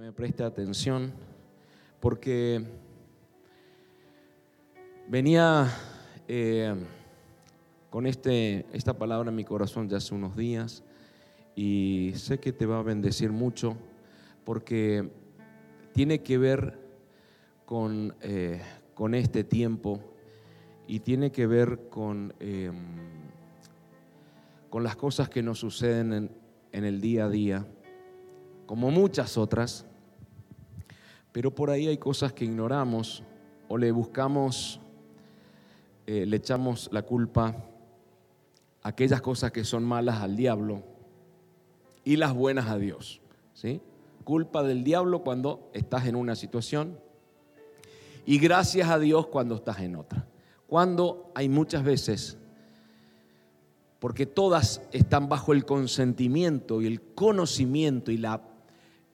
me preste atención porque venía eh, con este, esta palabra en mi corazón ya hace unos días y sé que te va a bendecir mucho porque tiene que ver con, eh, con este tiempo y tiene que ver con, eh, con las cosas que nos suceden en, en el día a día como muchas otras, pero por ahí hay cosas que ignoramos o le buscamos, eh, le echamos la culpa a aquellas cosas que son malas al diablo y las buenas a Dios. ¿sí? Culpa del diablo cuando estás en una situación y gracias a Dios cuando estás en otra. Cuando hay muchas veces porque todas están bajo el consentimiento y el conocimiento y la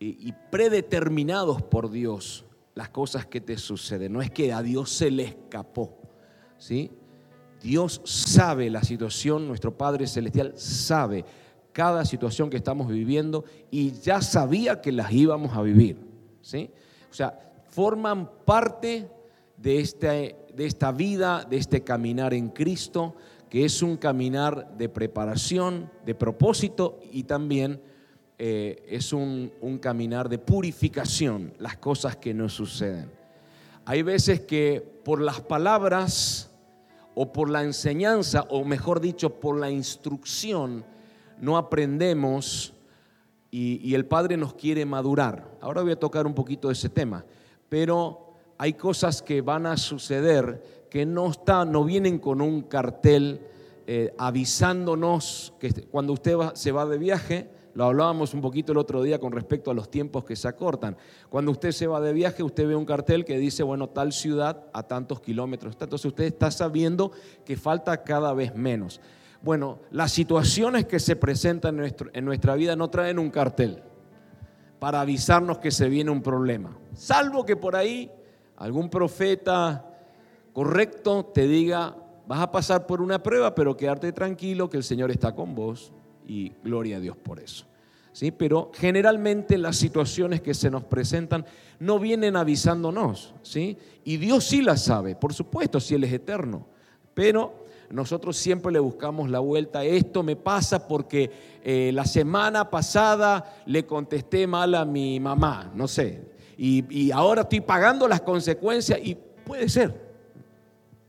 y predeterminados por Dios las cosas que te suceden. No es que a Dios se le escapó, ¿sí? Dios sabe la situación, nuestro Padre Celestial sabe cada situación que estamos viviendo y ya sabía que las íbamos a vivir, ¿sí? O sea, forman parte de, este, de esta vida, de este caminar en Cristo, que es un caminar de preparación, de propósito y también eh, es un, caminar de purificación, las cosas que nos suceden. Hay veces que por las palabras o por la enseñanza, o mejor dicho, por la instrucción, no aprendemos y, y, el Padre nos quiere madurar. Ahora voy a tocar un poquito de ese tema, pero hay cosas que van a suceder que no, está, no vienen con un cartel eh, avisándonos que cuando usted se va de viaje, lo hablábamos un poquito el otro día con respecto a los tiempos que se acortan. Cuando usted se va de viaje, usted ve un cartel que dice, bueno, tal ciudad a tantos kilómetros. Entonces usted está sabiendo que falta cada vez menos. Bueno, las situaciones que se presentan en, en nuestra vida no traen un cartel para avisarnos que se viene un problema. Salvo que por ahí algún profeta correcto te diga, vas a pasar por una prueba, pero quedarte tranquilo que el Señor está con vos y gloria a Dios por eso. ¿Sí? Pero generalmente las situaciones que se nos presentan no vienen avisándonos, ¿sí? Y Dios sí las sabe, por supuesto, si Él es eterno, pero nosotros siempre le buscamos la vuelta. Esto me pasa porque eh, la semana pasada le contesté mal a mi mamá, no sé, y, y ahora estoy pagando las consecuencias y puede ser,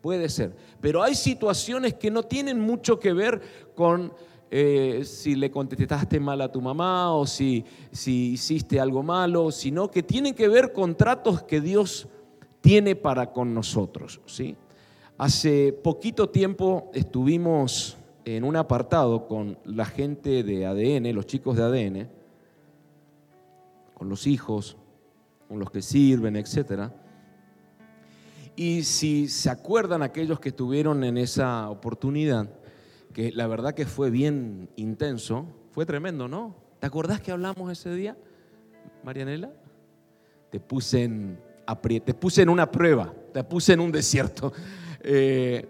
puede ser. Pero hay situaciones que no tienen mucho que ver con eh, si le contestaste mal a tu mamá o si, si hiciste algo malo, sino que tienen que ver con tratos que Dios tiene para con nosotros. ¿sí? Hace poquito tiempo estuvimos en un apartado con la gente de ADN, los chicos de ADN, con los hijos, con los que sirven, etc. Y si se acuerdan aquellos que estuvieron en esa oportunidad, que la verdad que fue bien intenso, fue tremendo, ¿no? ¿Te acordás que hablamos ese día, Marianela? Te puse en, te puse en una prueba, te puse en un desierto. Eh,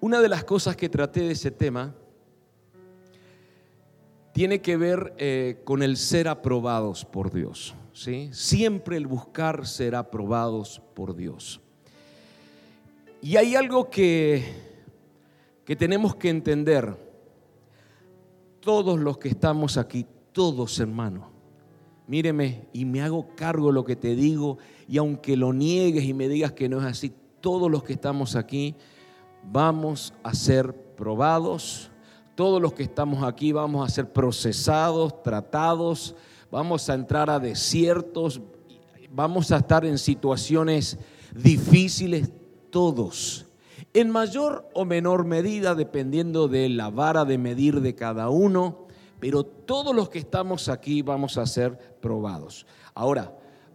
una de las cosas que traté de ese tema tiene que ver eh, con el ser aprobados por Dios. ¿sí? Siempre el buscar ser aprobados por Dios. Y hay algo que que tenemos que entender, todos los que estamos aquí, todos hermanos, míreme y me hago cargo de lo que te digo y aunque lo niegues y me digas que no es así, todos los que estamos aquí vamos a ser probados, todos los que estamos aquí vamos a ser procesados, tratados, vamos a entrar a desiertos, vamos a estar en situaciones difíciles, todos en mayor o menor medida dependiendo de la vara de medir de cada uno, pero todos los que estamos aquí vamos a ser probados. Ahora,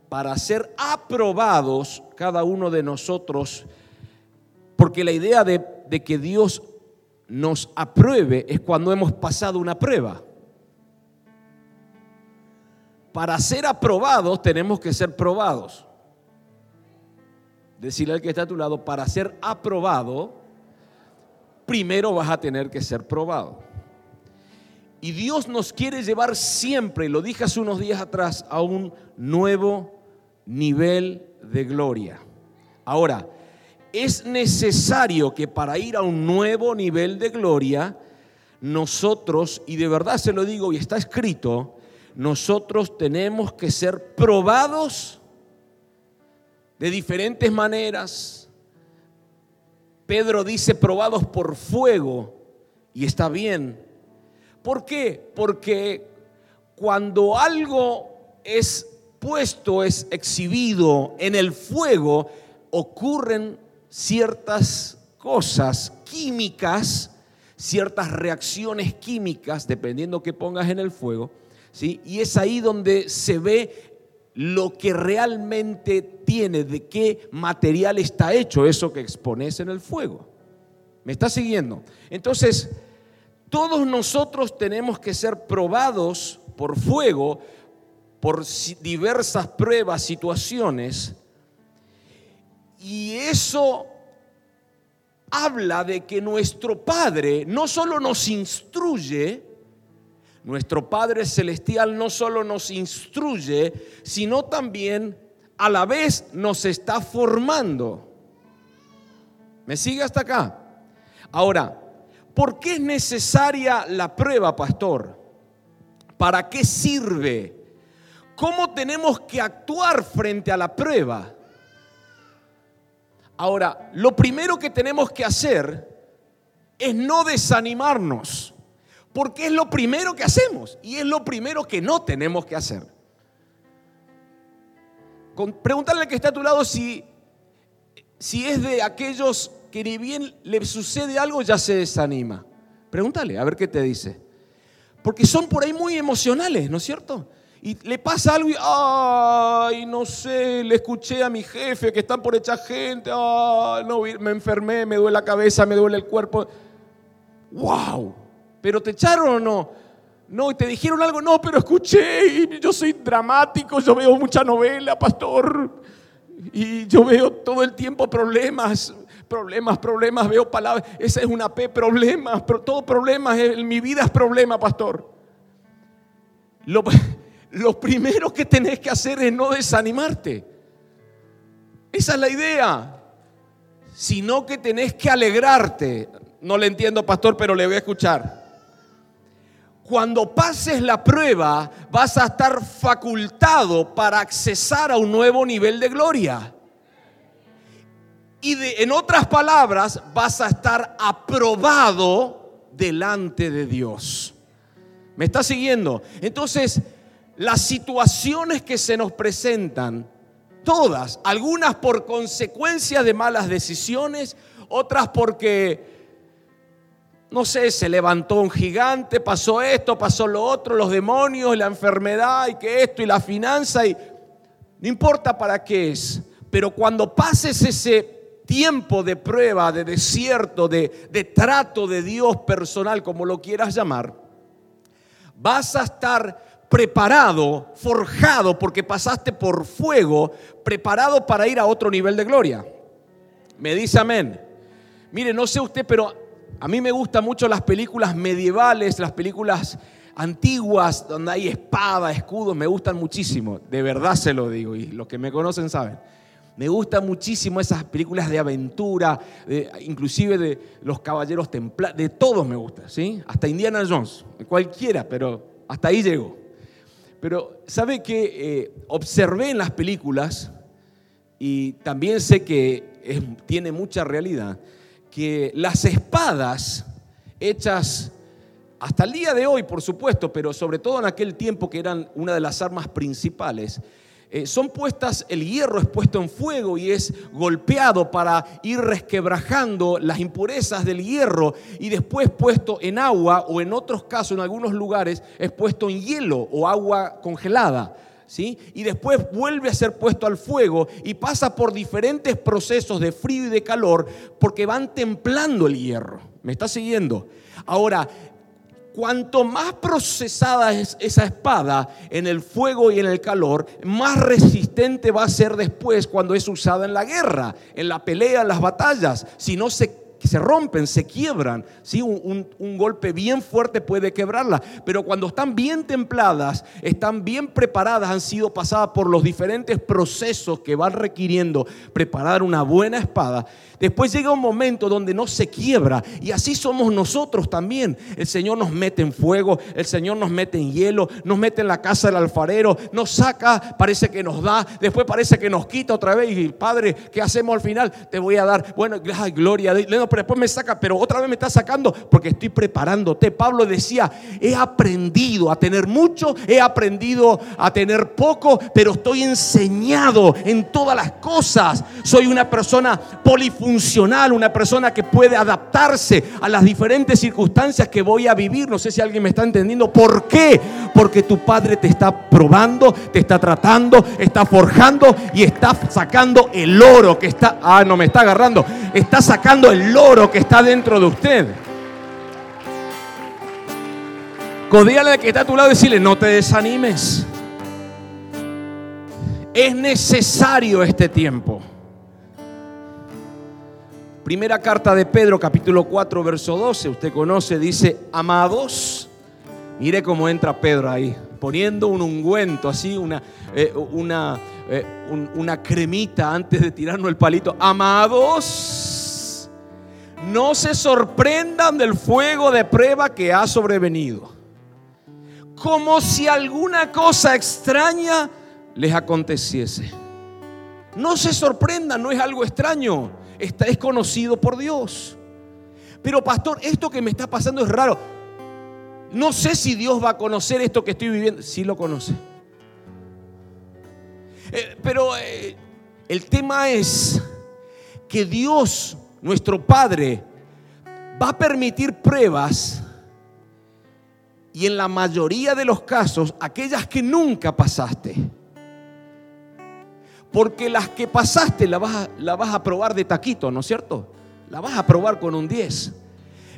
para ser aprobados cada uno de nosotros, porque la idea de, que Dios nos apruebe es cuando hemos pasado una prueba. Para ser aprobados tenemos que ser probados decirle al que está a tu lado, para ser aprobado, primero vas a tener que ser probado. Y Dios nos quiere llevar siempre, lo dije hace unos días atrás, a un nuevo nivel de gloria. Ahora, es necesario que para ir a un nuevo nivel de gloria, nosotros, y de verdad se lo digo y está escrito, nosotros tenemos que ser probados de diferentes maneras. Pedro dice probados por fuego y está bien. ¿Por qué? Porque cuando algo es puesto, es exhibido en el fuego, ocurren ciertas cosas químicas, ciertas reacciones químicas, dependiendo que pongas en el fuego, ¿sí? Y es ahí donde se ve lo que realmente tiene, de qué material está hecho eso que expones en el fuego. ¿Me está siguiendo? Entonces, todos nosotros tenemos que ser probados por fuego, por diversas pruebas, situaciones, y eso habla de que nuestro Padre no solo nos instruye, nuestro Padre Celestial no solo nos instruye, sino también a la vez nos está formando. ¿Me sigue hasta acá? Ahora, ¿por qué es necesaria la prueba, pastor? ¿Para qué sirve? ¿Cómo tenemos que actuar frente a la prueba? Ahora, lo primero que tenemos que hacer es no desanimarnos, porque es lo primero que hacemos y es lo primero que no tenemos que hacer. Pregúntale al que está a tu lado si, si es de aquellos que ni bien le sucede algo ya se desanima. Pregúntale, a ver qué te dice. Porque son por ahí muy emocionales, ¿no es cierto? y le pasa algo y, ay, no sé, le escuché a mi jefe que están por echar gente, ay, no, me enfermé, me duele la cabeza, me duele el cuerpo. ¡Wow! ¿Pero te echaron o no? No, y te dijeron algo, no, pero escuché, yo soy dramático, yo veo mucha novela, pastor, y yo veo todo el tiempo problemas, problemas, problemas, veo palabras, esa es una P, problemas, todo problemas, en mi vida es problema, pastor. Lo, lo primero que tenés que hacer es no desanimarte. Esa es la idea. Sino que tenés que alegrarte. No le entiendo, pastor, pero le voy a escuchar. Cuando pases la prueba, vas a estar facultado para accesar a un nuevo nivel de gloria. Y en otras palabras, vas a estar aprobado delante de Dios. ¿Me está siguiendo? Entonces, las situaciones que se nos presentan, todas, algunas por consecuencia de malas decisiones, otras porque, no sé, se levantó un gigante, pasó esto, pasó lo otro, los demonios, la enfermedad y que esto y la finanza y no importa para qué es, pero cuando pases ese tiempo de prueba, de desierto, de, de trato de Dios personal, como lo quieras llamar, vas a estar preparado, forjado, porque pasaste por fuego, preparado para ir a otro nivel de gloria. Me dice amén. Mire, no sé usted, pero a mí me gustan mucho las películas medievales, las películas antiguas, donde hay espada, escudos, me gustan muchísimo. De verdad se lo digo, y los que me conocen saben. Me gustan muchísimo esas películas de aventura, inclusive de los caballeros templarios, de todos me gusta, ¿sí? Hasta Indiana Jones, cualquiera, pero hasta ahí llego. Pero sabe que eh, observé en las películas y también sé que tiene mucha realidad, que las espadas hechas hasta el día de hoy, por supuesto, pero sobre todo en aquel tiempo que eran una de las armas principales, eh, son puestas, el hierro es puesto en fuego y es golpeado para ir resquebrajando las impurezas del hierro y después puesto en agua o en otros casos, en algunos lugares, es puesto en hielo o agua congelada. ¿Sí? Y después vuelve a ser puesto al fuego y pasa por diferentes procesos de frío y de calor porque van templando el hierro. ¿Me está siguiendo? Ahora, cuanto más procesada es esa espada en el fuego y en el calor, más resistente va a ser después cuando es usada en la guerra, en la pelea, en las batallas. Si no se se rompen, se quiebran. ¿sí? Un, un, golpe bien fuerte puede quebrarlas, pero cuando están bien templadas, están bien preparadas, han sido pasadas por los diferentes procesos que van requiriendo preparar una buena espada. Después llega un momento donde no se quiebra y así somos nosotros también. El Señor nos mete en fuego, el Señor nos mete en hielo, nos mete en la casa del alfarero, nos saca, parece que nos da, después parece que nos quita otra vez y Padre, ¿qué hacemos al final? Te voy a dar, bueno, gloria, pero después me saca, pero otra vez me está sacando porque estoy preparándote. Pablo decía, he aprendido a tener mucho, he aprendido a tener poco, pero estoy enseñado en todas las cosas. Soy una persona polifuncional funcional, una persona que puede adaptarse a las diferentes circunstancias que voy a vivir. No sé si alguien me está entendiendo. ¿Por qué? Porque tu padre te está probando, te está tratando, está forjando y está sacando el oro que está, ah, no me está agarrando, está sacando el oro que está dentro de usted. Codíale que está a tu lado y decirle, no te desanimes. Es necesario este tiempo. Primera carta de Pedro, capítulo 4, verso 12, usted conoce, dice, amados, mire cómo entra Pedro ahí, poniendo un ungüento, así, una, eh, una, eh, una cremita antes de tirarnos el palito. Amados, no se sorprendan del fuego de prueba que ha sobrevenido, como si alguna cosa extraña les aconteciese. No se sorprendan, no es algo extraño es conocido por Dios. Pero pastor, esto que me está pasando es raro. No sé si Dios va a conocer esto que estoy viviendo. Sí lo conoce. Eh, pero eh, el tema es que Dios, nuestro Padre, va a permitir pruebas y en la mayoría de los casos, aquellas que nunca pasaste. Porque las que pasaste las vas, a, la vas a probar de taquito, ¿no es cierto? La vas a probar con un 10.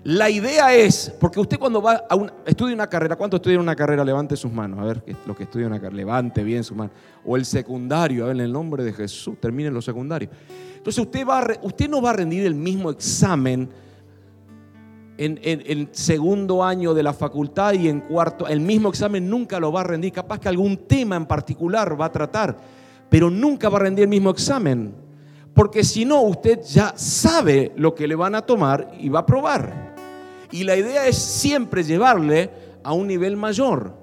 La idea es, porque usted cuando va a un, estudia una carrera, ¿cuánto estudia una carrera? Levante sus manos, a ver, lo que estudia una carrera, levante bien sus manos. O el secundario, a ver, en el nombre de Jesús, termine lo secundario. Entonces usted, va usted no va a rendir el mismo examen en, en, segundo año de la facultad y en cuarto, el mismo examen nunca lo va a rendir, capaz que algún tema en particular va a tratar pero nunca va a rendir el mismo examen. Porque si no, usted ya sabe lo que le van a tomar y va a probar. Y la idea es siempre llevarle a un nivel mayor.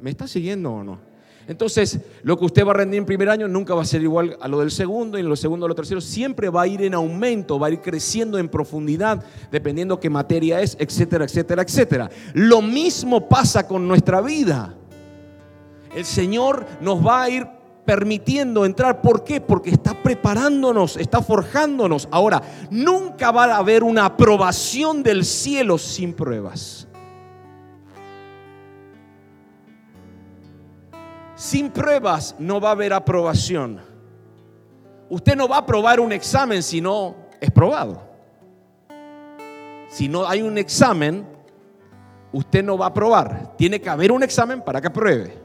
¿Me está siguiendo o no? Entonces, lo que usted va a rendir en primer año nunca va a ser igual a lo del segundo, y en lo segundo a lo tercero. Siempre va a ir en aumento, va a ir creciendo en profundidad, dependiendo qué materia es, etcétera, etcétera, etcétera. Lo mismo pasa con nuestra vida. El Señor nos va a ir permitiendo entrar. ¿Por qué? Porque está preparándonos, está forjándonos. Ahora, nunca va a haber una aprobación del cielo sin pruebas. Sin pruebas no va a haber aprobación. Usted no va a aprobar un examen si no es probado. Si no hay un examen, usted no va a aprobar. Tiene que haber un examen para que apruebe.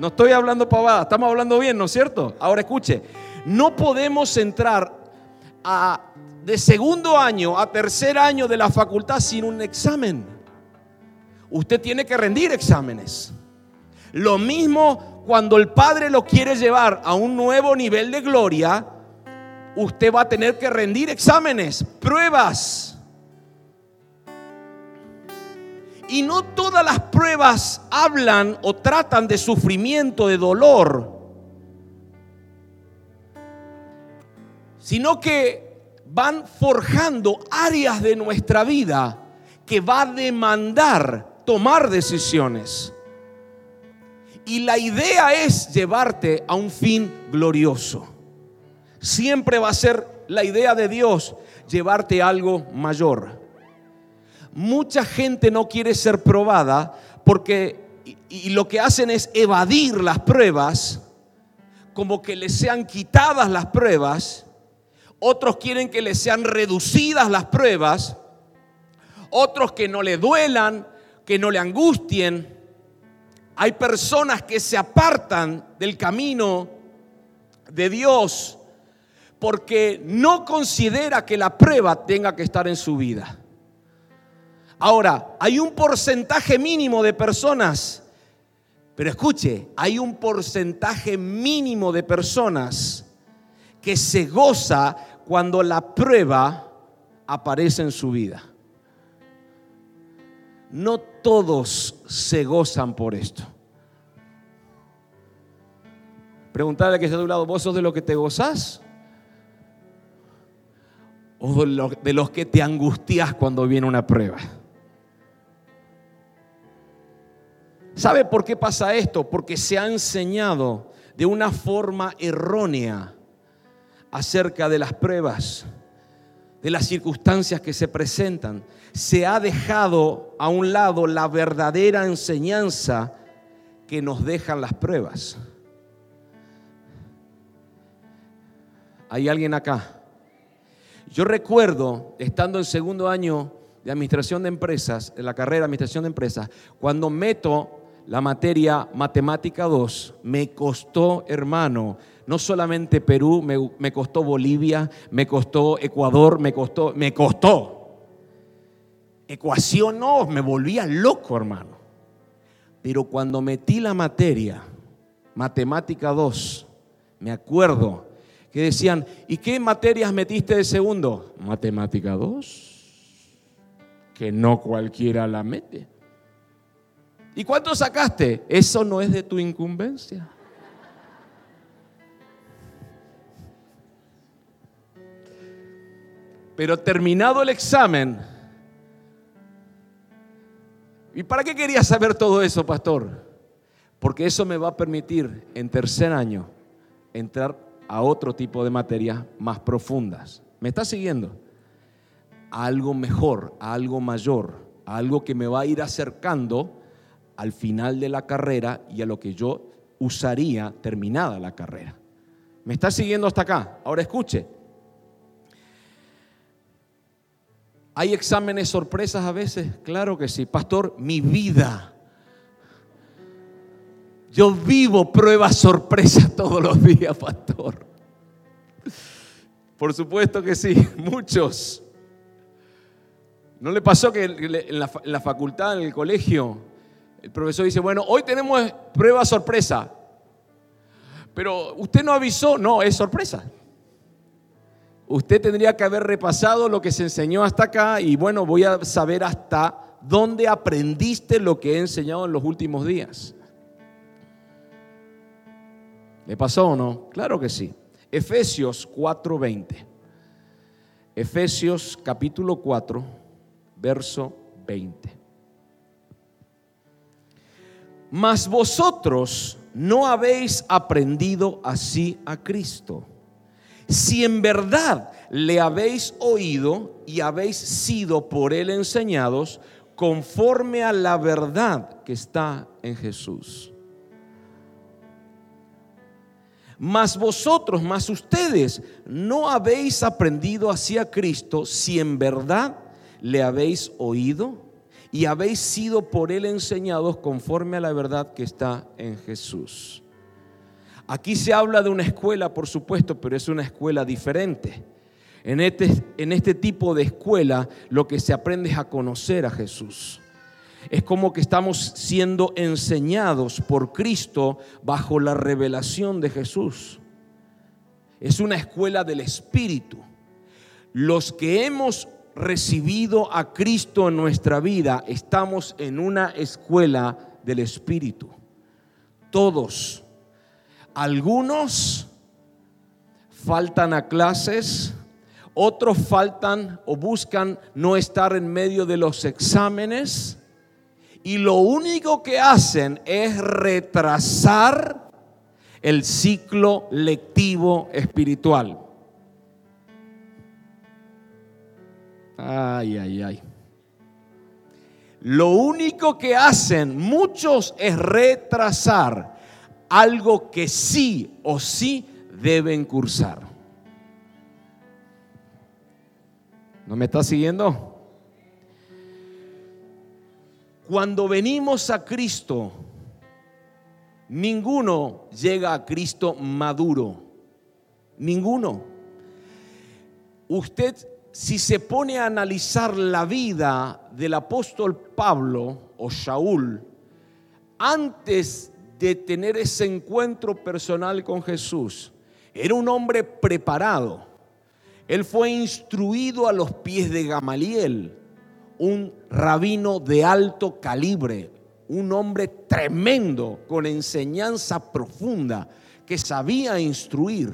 No estoy hablando pavada, estamos hablando bien, ¿no es cierto? Ahora escuche, no podemos entrar a, de segundo año a tercer año de la facultad sin un examen. Usted tiene que rendir exámenes. Lo mismo cuando el Padre lo quiere llevar a un nuevo nivel de gloria, usted va a tener que rendir exámenes, pruebas. Y no todas las pruebas hablan o tratan de sufrimiento, de dolor, sino que van forjando áreas de nuestra vida que va a demandar tomar decisiones. Y la idea es llevarte a un fin glorioso. Siempre va a ser la idea de Dios llevarte a algo mayor mucha gente no quiere ser probada porque y, lo que hacen es evadir las pruebas, como que les sean quitadas las pruebas. Otros quieren que les sean reducidas las pruebas. Otros que no le duelan, que no le angustien. Hay personas que se apartan del camino de Dios porque no considera que la prueba tenga que estar en su vida. Ahora, hay un porcentaje mínimo de personas, pero escuche, hay un porcentaje mínimo de personas que se goza cuando la prueba aparece en su vida. No todos se gozan por esto. Preguntarle que está a tu lado, ¿vos sos de lo que te gozás? ¿O de los que te angustias cuando viene una prueba? ¿Sabe por qué pasa esto? Porque se ha enseñado de una forma errónea acerca de las pruebas, de las circunstancias que se presentan. Se ha dejado a un lado la verdadera enseñanza que nos dejan las pruebas. ¿Hay alguien acá? Yo recuerdo, estando en segundo año de administración de empresas, en la carrera de administración de empresas, cuando meto la materia matemática 2, me costó, hermano, no solamente Perú, me, costó Bolivia, me costó Ecuador, me costó, me costó. Ecuación no, me volvía loco, hermano. Pero cuando metí la materia, matemática 2, me acuerdo que decían, ¿y qué materias metiste de segundo? Matemática 2, que no cualquiera la mete. ¿Y cuánto sacaste? Eso no es de tu incumbencia. Pero terminado el examen, ¿y para qué quería saber todo eso, pastor? Porque eso me va a permitir en tercer año entrar a otro tipo de materias más profundas. ¿Me está siguiendo? Algo mejor, algo mayor, algo que me va a ir acercando al final de la carrera y a lo que yo usaría terminada la carrera. ¿Me está siguiendo hasta acá? Ahora escuche. ¿Hay exámenes sorpresas a veces? Claro que sí. Pastor, mi vida. Yo vivo pruebas sorpresas todos los días, pastor. Por supuesto que sí, muchos. ¿No le pasó que en la, facultad, en el colegio, el profesor dice, bueno, hoy tenemos prueba sorpresa, pero usted no avisó, no, es sorpresa usted tendría que haber repasado lo que se enseñó hasta acá y bueno, voy a saber hasta dónde aprendiste lo que he enseñado en los últimos días. ¿Le pasó o no? Claro que sí. Efesios 4:20. Efesios capítulo 4, verso 20. Mas vosotros no habéis aprendido así a Cristo si en verdad le habéis oído y habéis sido por él enseñados conforme a la verdad que está en Jesús. Mas vosotros, mas ustedes, no habéis aprendido hacia Cristo si en verdad le habéis oído y habéis sido por él enseñados conforme a la verdad que está en Jesús. Aquí se habla de una escuela, por supuesto, pero es una escuela diferente. En este, en este tipo de escuela lo que se aprende es a conocer a Jesús. Es como que estamos siendo enseñados por Cristo bajo la revelación de Jesús. Es una escuela del Espíritu. Los que hemos recibido a Cristo en nuestra vida estamos en una escuela del Espíritu. Todos algunos faltan a clases, otros faltan o buscan no estar en medio de los exámenes y lo único que hacen es retrasar el ciclo lectivo espiritual. Ay, ay, ay. Lo único que hacen muchos es retrasar algo que sí o sí deben cursar. ¿No me está siguiendo? Cuando venimos a Cristo, ninguno llega a Cristo maduro. Ninguno. usted si se pone a analizar la vida del apóstol Pablo o Shaul, antes de tener ese encuentro personal con Jesús, era un hombre preparado. Él fue instruido a los pies de Gamaliel, un rabino de alto calibre, un hombre tremendo, con enseñanza profunda, que sabía instruir.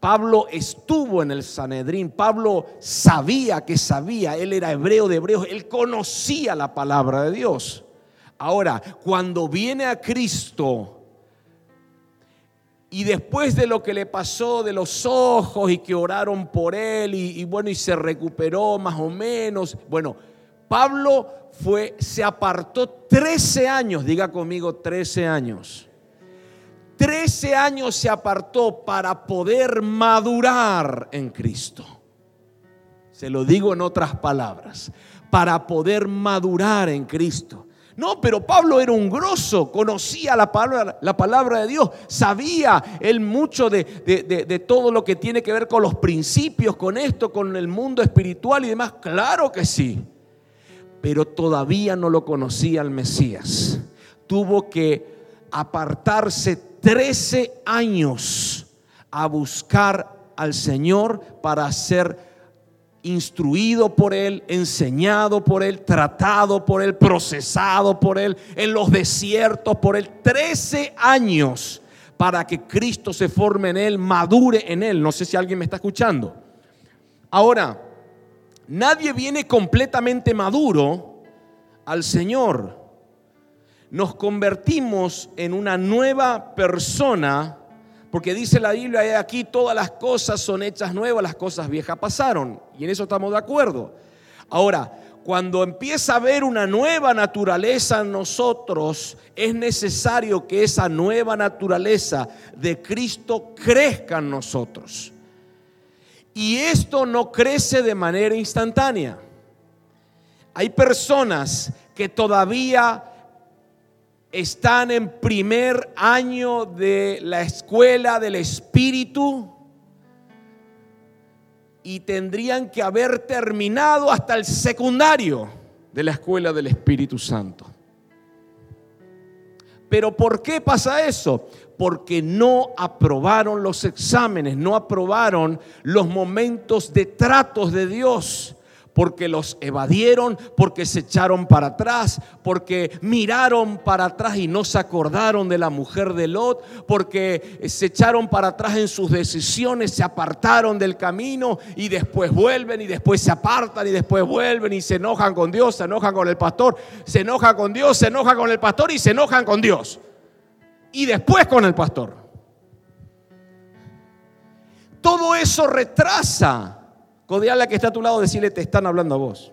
Pablo estuvo en el Sanedrín, Pablo sabía que sabía, él era hebreo de hebreos, él conocía la palabra de Dios. Ahora, cuando viene a Cristo, y después de lo que le pasó de los ojos y que oraron por él y, bueno, y se recuperó más o menos, bueno, Pablo fue, se apartó 13 años, diga conmigo 13 años 13 años se apartó para poder madurar en Cristo. Se lo digo en otras palabras, para poder madurar en Cristo. No, pero Pablo era un grosso, conocía la palabra, la palabra de Dios, sabía él mucho de, de, todo lo que tiene que ver con los principios, con esto, con el mundo espiritual y demás. Claro que sí, pero todavía no lo conocía el Mesías. Tuvo que apartarse 13 años a buscar al Señor para ser instruido por Él, enseñado por Él, tratado por Él, procesado por Él, en los desiertos por Él. 13 años para que Cristo se forme en Él, madure en Él. No sé si alguien me está escuchando. Ahora, nadie viene completamente maduro al Señor nos convertimos en una nueva persona, porque dice la Biblia, aquí todas las cosas son hechas nuevas, las cosas viejas pasaron, y en eso estamos de acuerdo. Ahora, cuando empieza a haber una nueva naturaleza en nosotros, es necesario que esa nueva naturaleza de Cristo crezca en nosotros. Y esto no crece de manera instantánea. Hay personas que todavía están en primer año de la escuela del Espíritu y tendrían que haber terminado hasta el secundario de la escuela del Espíritu Santo. Pero ¿por qué pasa eso? Porque no aprobaron los exámenes, no aprobaron los momentos de tratos de Dios porque los evadieron, porque se echaron para atrás, porque miraron para atrás y no se acordaron de la mujer de Lot, porque se echaron para atrás en sus decisiones, se apartaron del camino y después vuelven y después se apartan y después vuelven y se enojan con Dios, se enojan con el pastor, se enojan con Dios, se enojan con el pastor y se enojan con Dios. Y después con el pastor. Todo eso retrasa Codeala que está a tu lado, decirle, te están hablando a vos.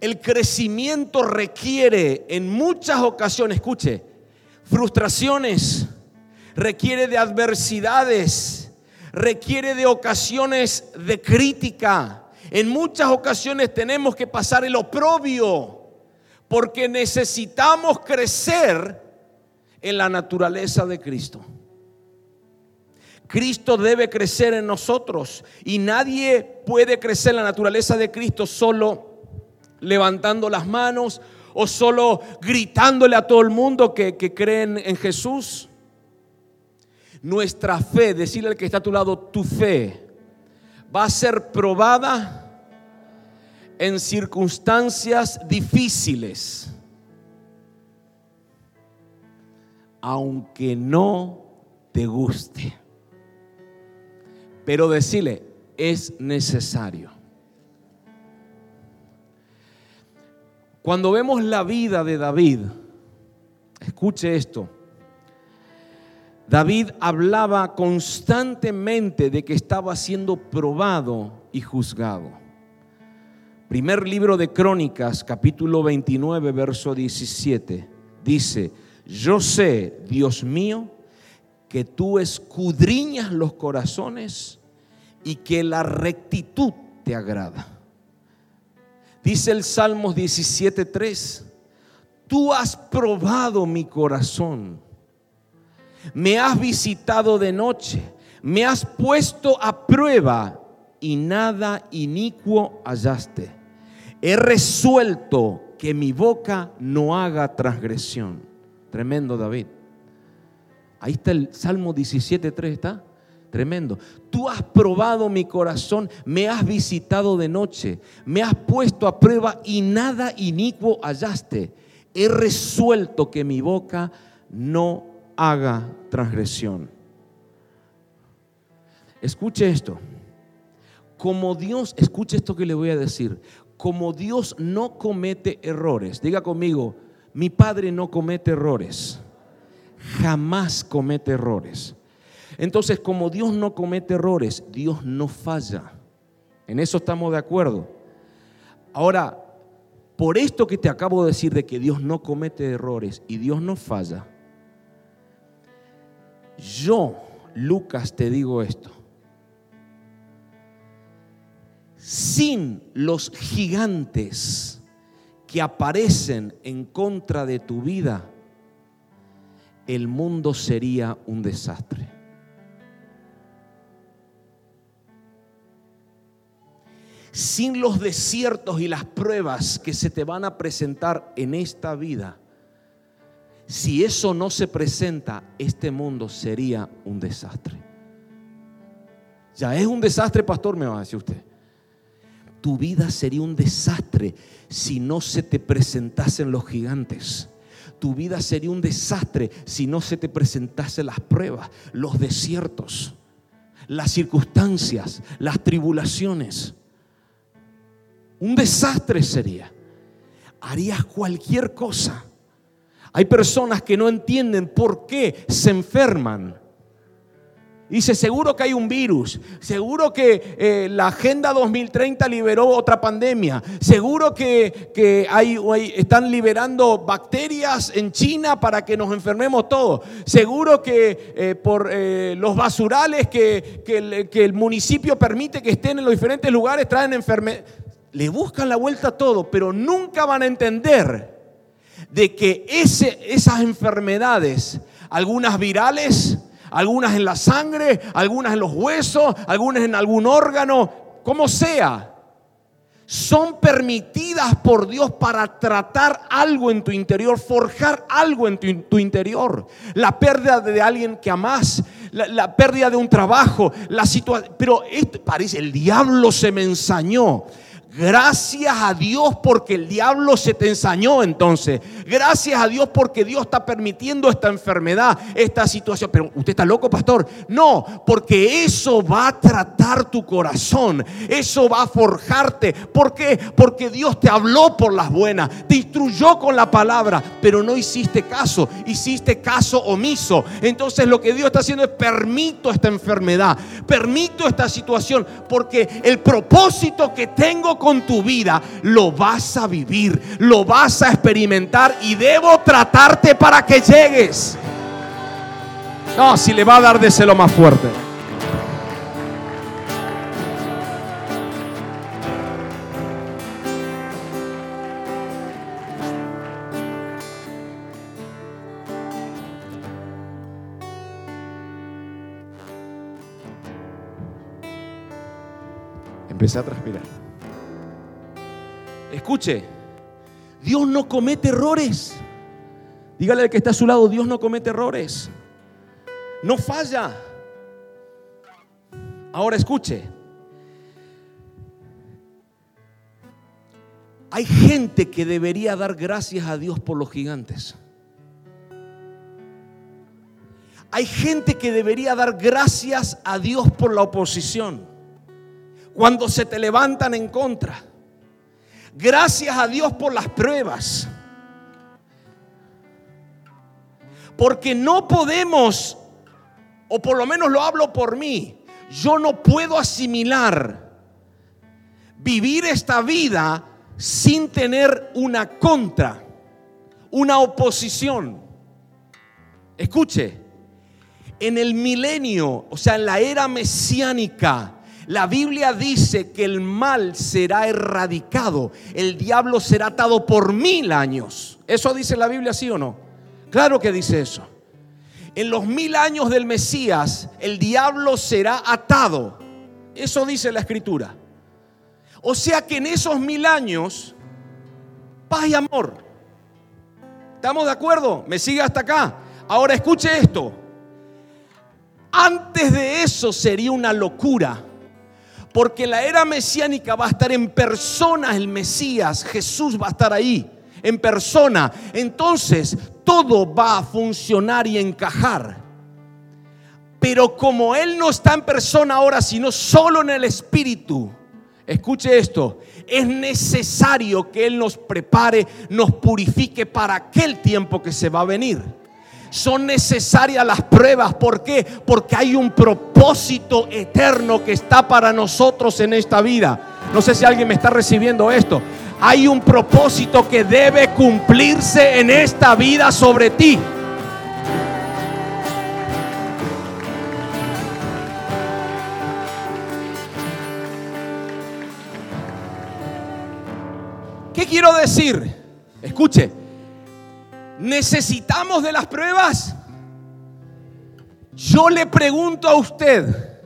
El crecimiento requiere en muchas ocasiones, escuche, frustraciones, requiere de adversidades, requiere de ocasiones de crítica. En muchas ocasiones tenemos que pasar el oprobio porque necesitamos crecer en la naturaleza de Cristo. Cristo debe crecer en nosotros y nadie puede crecer la naturaleza de Cristo solo levantando las manos o solo gritándole a todo el mundo que, creen en Jesús. Nuestra fe, decirle al que está a tu lado, tu fe va a ser probada en circunstancias difíciles, aunque no te guste pero decirle, es necesario. Cuando vemos la vida de David, escuche esto, David hablaba constantemente de que estaba siendo probado y juzgado. Primer libro de Crónicas, capítulo 29, verso 17, dice, yo sé, Dios mío, que tú escudriñas los corazones y que la rectitud te agrada. Dice el Salmos 17:3, tú has probado mi corazón Me has visitado de noche, me has puesto a prueba y nada inicuo hallaste. He resuelto que mi boca no haga transgresión. Tremendo David. Ahí está el Salmo 17.3, ¿está? Tremendo. Tú has probado mi corazón, me has visitado de noche, me has puesto a prueba y nada inicuo hallaste. He resuelto que mi boca no haga transgresión. Escuche esto. Como Dios, escuche esto que le voy a decir. Como Dios no comete errores, diga conmigo, mi Padre no comete errores. Jamás comete errores. Entonces, como Dios no comete errores, Dios no falla. En eso estamos de acuerdo. Ahora, por esto que te acabo de decir de que Dios no comete errores y Dios no falla, yo, Lucas, te digo esto. Sin los gigantes que aparecen en contra de tu vida, el mundo sería un desastre. sin los desiertos y las pruebas que se te van a presentar en esta vida, si eso no se presenta, este mundo sería un desastre. Ya es un desastre, pastor, me va a decir usted. Tu vida sería un desastre si no se te presentasen los gigantes. Tu vida sería un desastre si no se te presentasen las pruebas, los desiertos, las circunstancias, las tribulaciones. Un desastre sería. Harías cualquier cosa. Hay personas que no entienden por qué se enferman. Dice, seguro que hay un virus, seguro que eh, la Agenda 2030 liberó otra pandemia, seguro que, hay, están liberando bacterias en China para que nos enfermemos todos, seguro que eh, por eh, los basurales que, el, que el municipio permite que estén en los diferentes lugares traen enfermedades le buscan la vuelta a todo, pero nunca van a entender de que ese, esas enfermedades, algunas virales, algunas en la sangre, algunas en los huesos, algunas en algún órgano, como sea, son permitidas por Dios para tratar algo en tu interior, forjar algo en tu, interior. La pérdida de alguien que amas, la, pérdida de un trabajo, la situación. Pero esto, parece, el diablo se me ensañó. Gracias a Dios porque el diablo se te ensañó entonces. Gracias a Dios porque Dios está permitiendo esta enfermedad, esta situación. Pero usted está loco, pastor. No, porque eso va a tratar tu corazón. Eso va a forjarte. ¿Por qué? Porque Dios te habló por las buenas, te instruyó con la palabra, pero no hiciste caso. Hiciste caso omiso. Entonces lo que Dios está haciendo es permito esta enfermedad, permito esta situación, porque el propósito que tengo con tu vida, lo vas a vivir, lo vas a experimentar y debo tratarte para que llegues. No, si le va a dar, lo más fuerte. Empecé a transpirar. Escuche, Dios no comete errores. Dígale al que está a su lado, Dios no comete errores. No falla. Ahora escuche. Hay gente que debería dar gracias a Dios por los gigantes. Hay gente que debería dar gracias a Dios por la oposición. Cuando se te levantan en contra. Gracias a Dios por las pruebas. Porque no podemos, o por lo menos lo hablo por mí, yo no puedo asimilar vivir esta vida sin tener una contra, una oposición. Escuche, en el milenio, o sea, en la era mesiánica, la Biblia dice que el mal será erradicado, el diablo será atado por mil años. ¿Eso dice la Biblia, sí o no? Claro que dice eso. en los mil años del Mesías el diablo será atado. Eso dice la escritura. O sea que en esos mil años, paz y amor. ¿Estamos de acuerdo? ¿Me sigue hasta acá? Ahora escuche esto. Antes de eso sería una locura. Porque la era mesiánica va a estar en persona el Mesías. Jesús va a estar ahí, en persona. Entonces todo va a funcionar y encajar. Pero como Él no está en persona ahora, sino solo en el Espíritu, escuche esto, es necesario que Él nos prepare, nos purifique para aquel tiempo que se va a venir. Son necesarias las pruebas. ¿Por qué? Porque hay un propósito eterno que está para nosotros en esta vida. No sé si alguien me está recibiendo esto. Hay un propósito que debe cumplirse en esta vida sobre ti. ¿Qué quiero decir? Escuche, ¿necesitamos de las pruebas? Yo le pregunto a usted,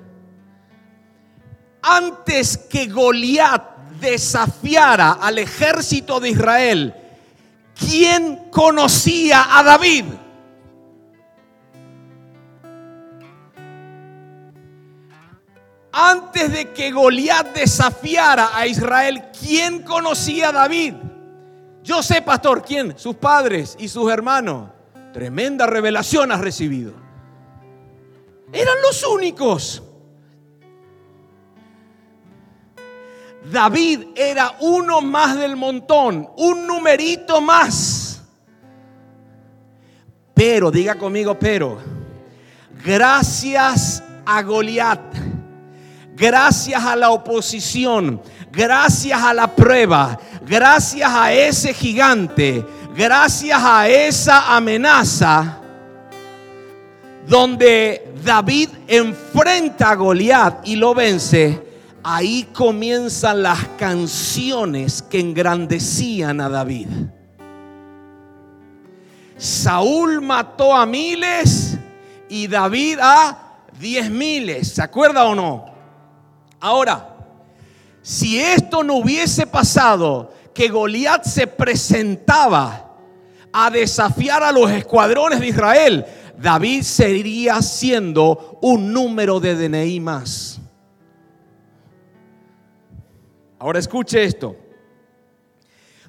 antes que Goliat desafiara al ejército de Israel, ¿quién conocía a David? Antes de que Goliat desafiara a Israel, ¿quién conocía a David? Yo sé, pastor, ¿quién? Sus padres y sus hermanos. Tremenda revelación has recibido. Eran los únicos. David era uno más del montón, un numerito más. Pero, diga conmigo, pero, gracias a Goliat, gracias a la oposición, gracias a la prueba, gracias a ese gigante, gracias a esa amenaza, donde David enfrenta a Goliat y lo vence, ahí comienzan las canciones que engrandecían a David. Saúl mató a miles y David a diez miles. ¿Se acuerda o no? Ahora, si esto no hubiese pasado, que Goliat se presentaba a desafiar a los escuadrones de Israel, David sería siendo un número de DNI más. Ahora escuche esto.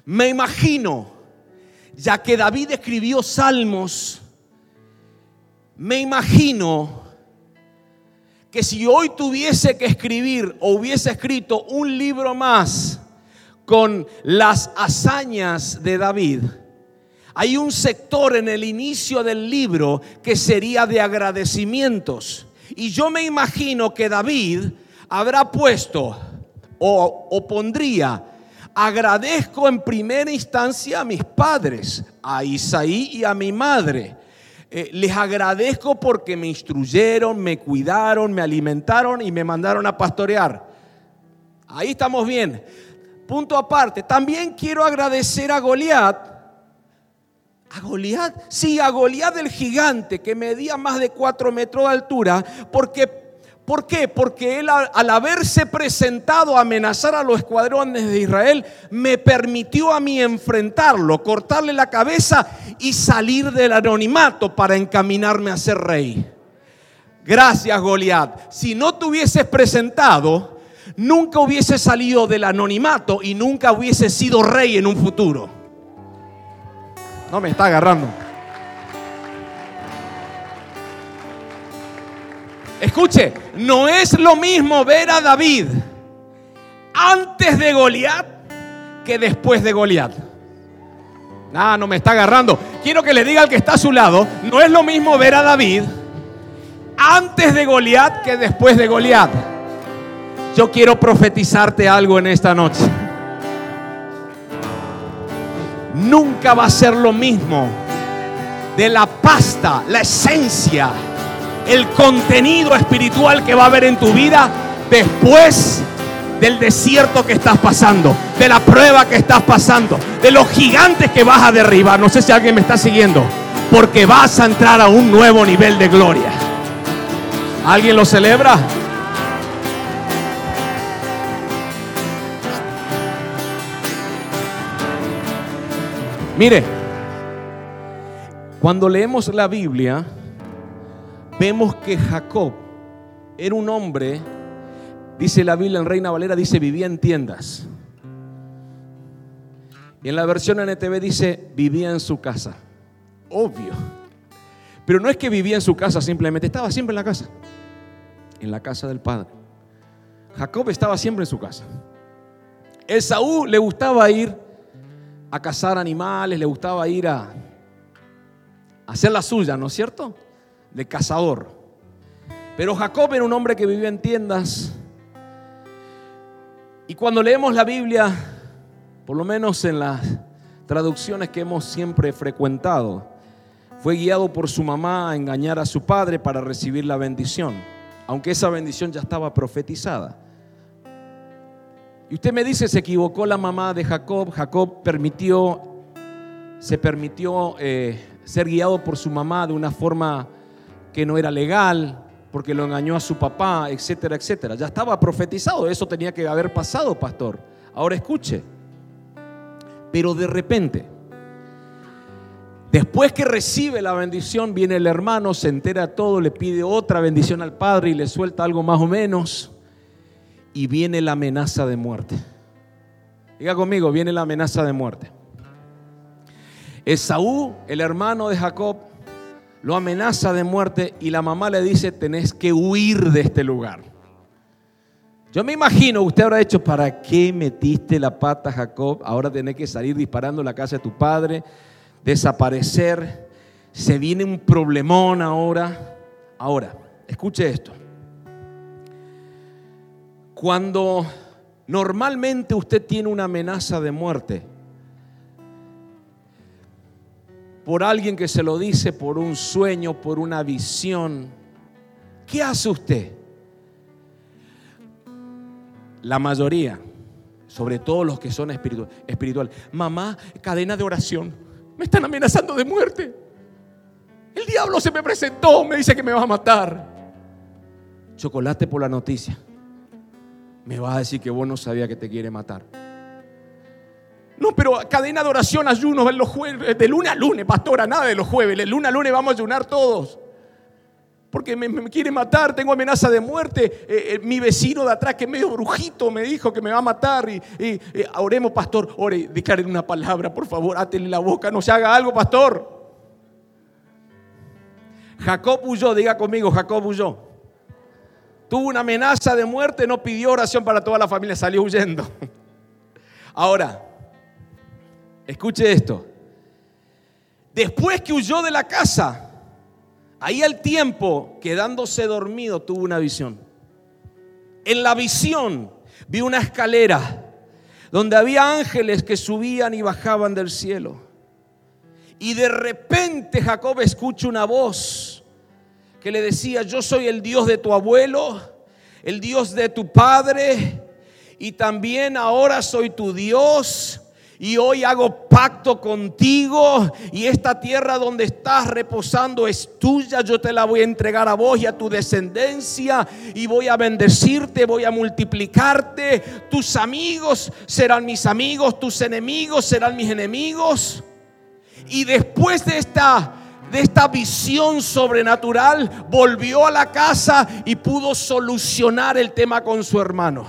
Me imagino, ya que David escribió salmos, me imagino que si hoy tuviese que escribir o hubiese escrito un libro más con las hazañas de David, hay un sector en el inicio del libro que sería de agradecimientos. Y yo me imagino que David habrá puesto o, pondría, agradezco en primera instancia a mis padres, a Isaí y a mi madre. Eh, les agradezco porque me instruyeron, me cuidaron, me alimentaron y me mandaron a pastorear. Ahí estamos bien. Punto aparte, también quiero agradecer a Goliat. ¿A Goliat? Sí, a Goliat el gigante que medía más de cuatro metros de altura, porque ¿Por qué? Porque él al haberse presentado a amenazar a los escuadrones de Israel, me permitió a mí enfrentarlo, cortarle la cabeza y salir del anonimato para encaminarme a ser rey. Gracias, Goliat. Si no te hubieses presentado, nunca hubiese salido del anonimato y nunca hubiese sido rey en un futuro. No me está agarrando. Escuche, no es lo mismo ver a David antes de Goliat que después de Goliat. Ah, no me está agarrando. Quiero que le diga al que está a su lado, no es lo mismo ver a David antes de Goliat que después de Goliat. Yo quiero profetizarte algo en esta noche. Nunca va a ser lo mismo de la pasta, la esencia el contenido espiritual que va a haber en tu vida después del desierto que estás pasando, de la prueba que estás pasando, de los gigantes que vas a derribar. No sé si alguien me está siguiendo. porque vas a entrar a un nuevo nivel de gloria. ¿Alguien lo celebra? Mire, cuando leemos la Biblia, vemos que Jacob era un hombre, dice la Biblia en Reina Valera, dice vivía en tiendas. Y en la versión NTV dice vivía en su casa. Obvio. Pero no es que vivía en su casa simplemente, estaba siempre en la casa. En la casa del padre. Jacob estaba siempre en su casa. Esaú le gustaba ir a cazar animales, le gustaba ir a, hacer la suya, ¿no es cierto? De cazador. Pero Jacob era un hombre que vivía en tiendas. Y cuando leemos la Biblia, por lo menos en las traducciones que hemos siempre frecuentado, fue guiado por su mamá a engañar a su padre para recibir la bendición, aunque esa bendición ya estaba profetizada. Y usted me dice, se equivocó la mamá de Jacob, Jacob permitió, se permitió eh, ser guiado por su mamá de una forma que no era legal, porque lo engañó a su papá, etcétera, etcétera. Ya estaba profetizado, eso tenía que haber pasado, pastor. Ahora escuche. Pero de repente, después que recibe la bendición, viene el hermano, se entera todo, le pide otra bendición al padre y le suelta algo más o menos y viene la amenaza de muerte. Diga conmigo, viene la amenaza de muerte. Esaú, el hermano de Jacob, lo amenaza de muerte y la mamá le dice, tenés que huir de este lugar. Yo me imagino, usted habrá hecho, ¿para qué metiste la pata, Jacob? Ahora tenés que salir disparando la casa de tu padre, desaparecer. Se viene un problemón ahora. Ahora, escuche esto. Cuando normalmente usted tiene una amenaza de muerte por alguien que se lo dice, por un sueño, por una visión, ¿qué hace usted? La mayoría, sobre todo los que son espirituales, mamá, cadena de oración, me están amenazando de muerte. El diablo se me presentó, me dice que me va a matar. Chocolate por la noticia me vas a decir que vos no sabías que te quiere matar. No, pero cadena de oración, ayunos los jueves, de lunes a lunes, pastora, nada de los jueves, de lunes a lunes vamos a ayunar todos. Porque me, quiere matar, tengo amenaza de muerte. Eh, eh, mi vecino de atrás, que es medio brujito, me dijo que me va a matar. Y, eh, oremos, pastor, ore, declare una palabra, por favor, átele la boca, no se haga algo, pastor. Jacob huyó, diga conmigo, Jacob huyó tuvo una amenaza de muerte, no pidió oración para toda la familia, salió huyendo. Ahora, escuche esto. Después que huyó de la casa, ahí al tiempo, quedándose dormido, tuvo una visión. En la visión vi una escalera donde había ángeles que subían y bajaban del cielo. Y de repente Jacob escucha una voz que le decía, yo soy el Dios de tu abuelo, el Dios de tu padre, y también ahora soy tu Dios. Y hoy hago pacto contigo y esta tierra donde estás reposando es tuya. Yo te la voy a entregar a vos y a tu descendencia y voy a bendecirte, voy a multiplicarte. Tus amigos serán mis amigos, tus enemigos serán mis enemigos. Y después de esta de esta visión sobrenatural, volvió a la casa y pudo solucionar el tema con su hermano.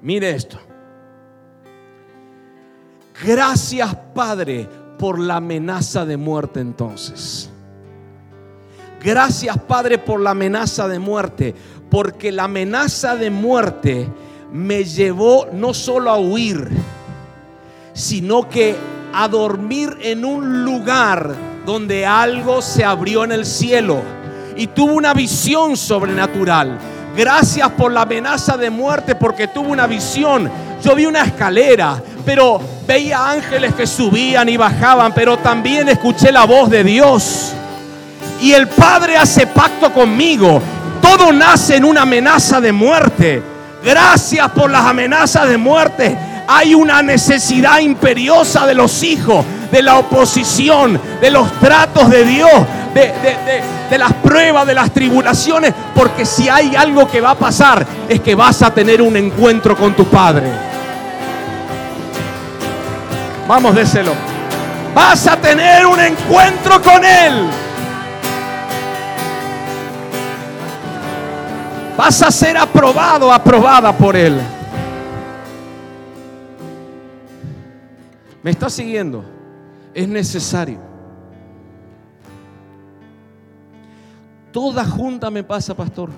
Mire esto. Gracias Padre por la amenaza de muerte entonces. Gracias Padre por la amenaza de muerte, porque la amenaza de muerte me llevó no solo a huir, sino que a dormir en un lugar donde algo se abrió en el cielo y tuvo una visión sobrenatural. Gracias por la amenaza de muerte porque tuvo una visión. Yo vi una escalera, pero veía ángeles que subían y bajaban, pero también escuché la voz de Dios. Y el Padre hace pacto conmigo. Todo nace en una amenaza de muerte. Gracias por las amenazas de muerte hay una necesidad imperiosa de los hijos de la oposición, de los tratos de Dios, de, de las pruebas, de las tribulaciones, porque si hay algo que va a pasar es que vas a tener un encuentro con tu Padre. Vamos, déselo. Vas a tener un encuentro con Él. Vas a ser aprobado, aprobada por Él. ¿Me está siguiendo? Es necesario. Toda junta me pasa, pastor.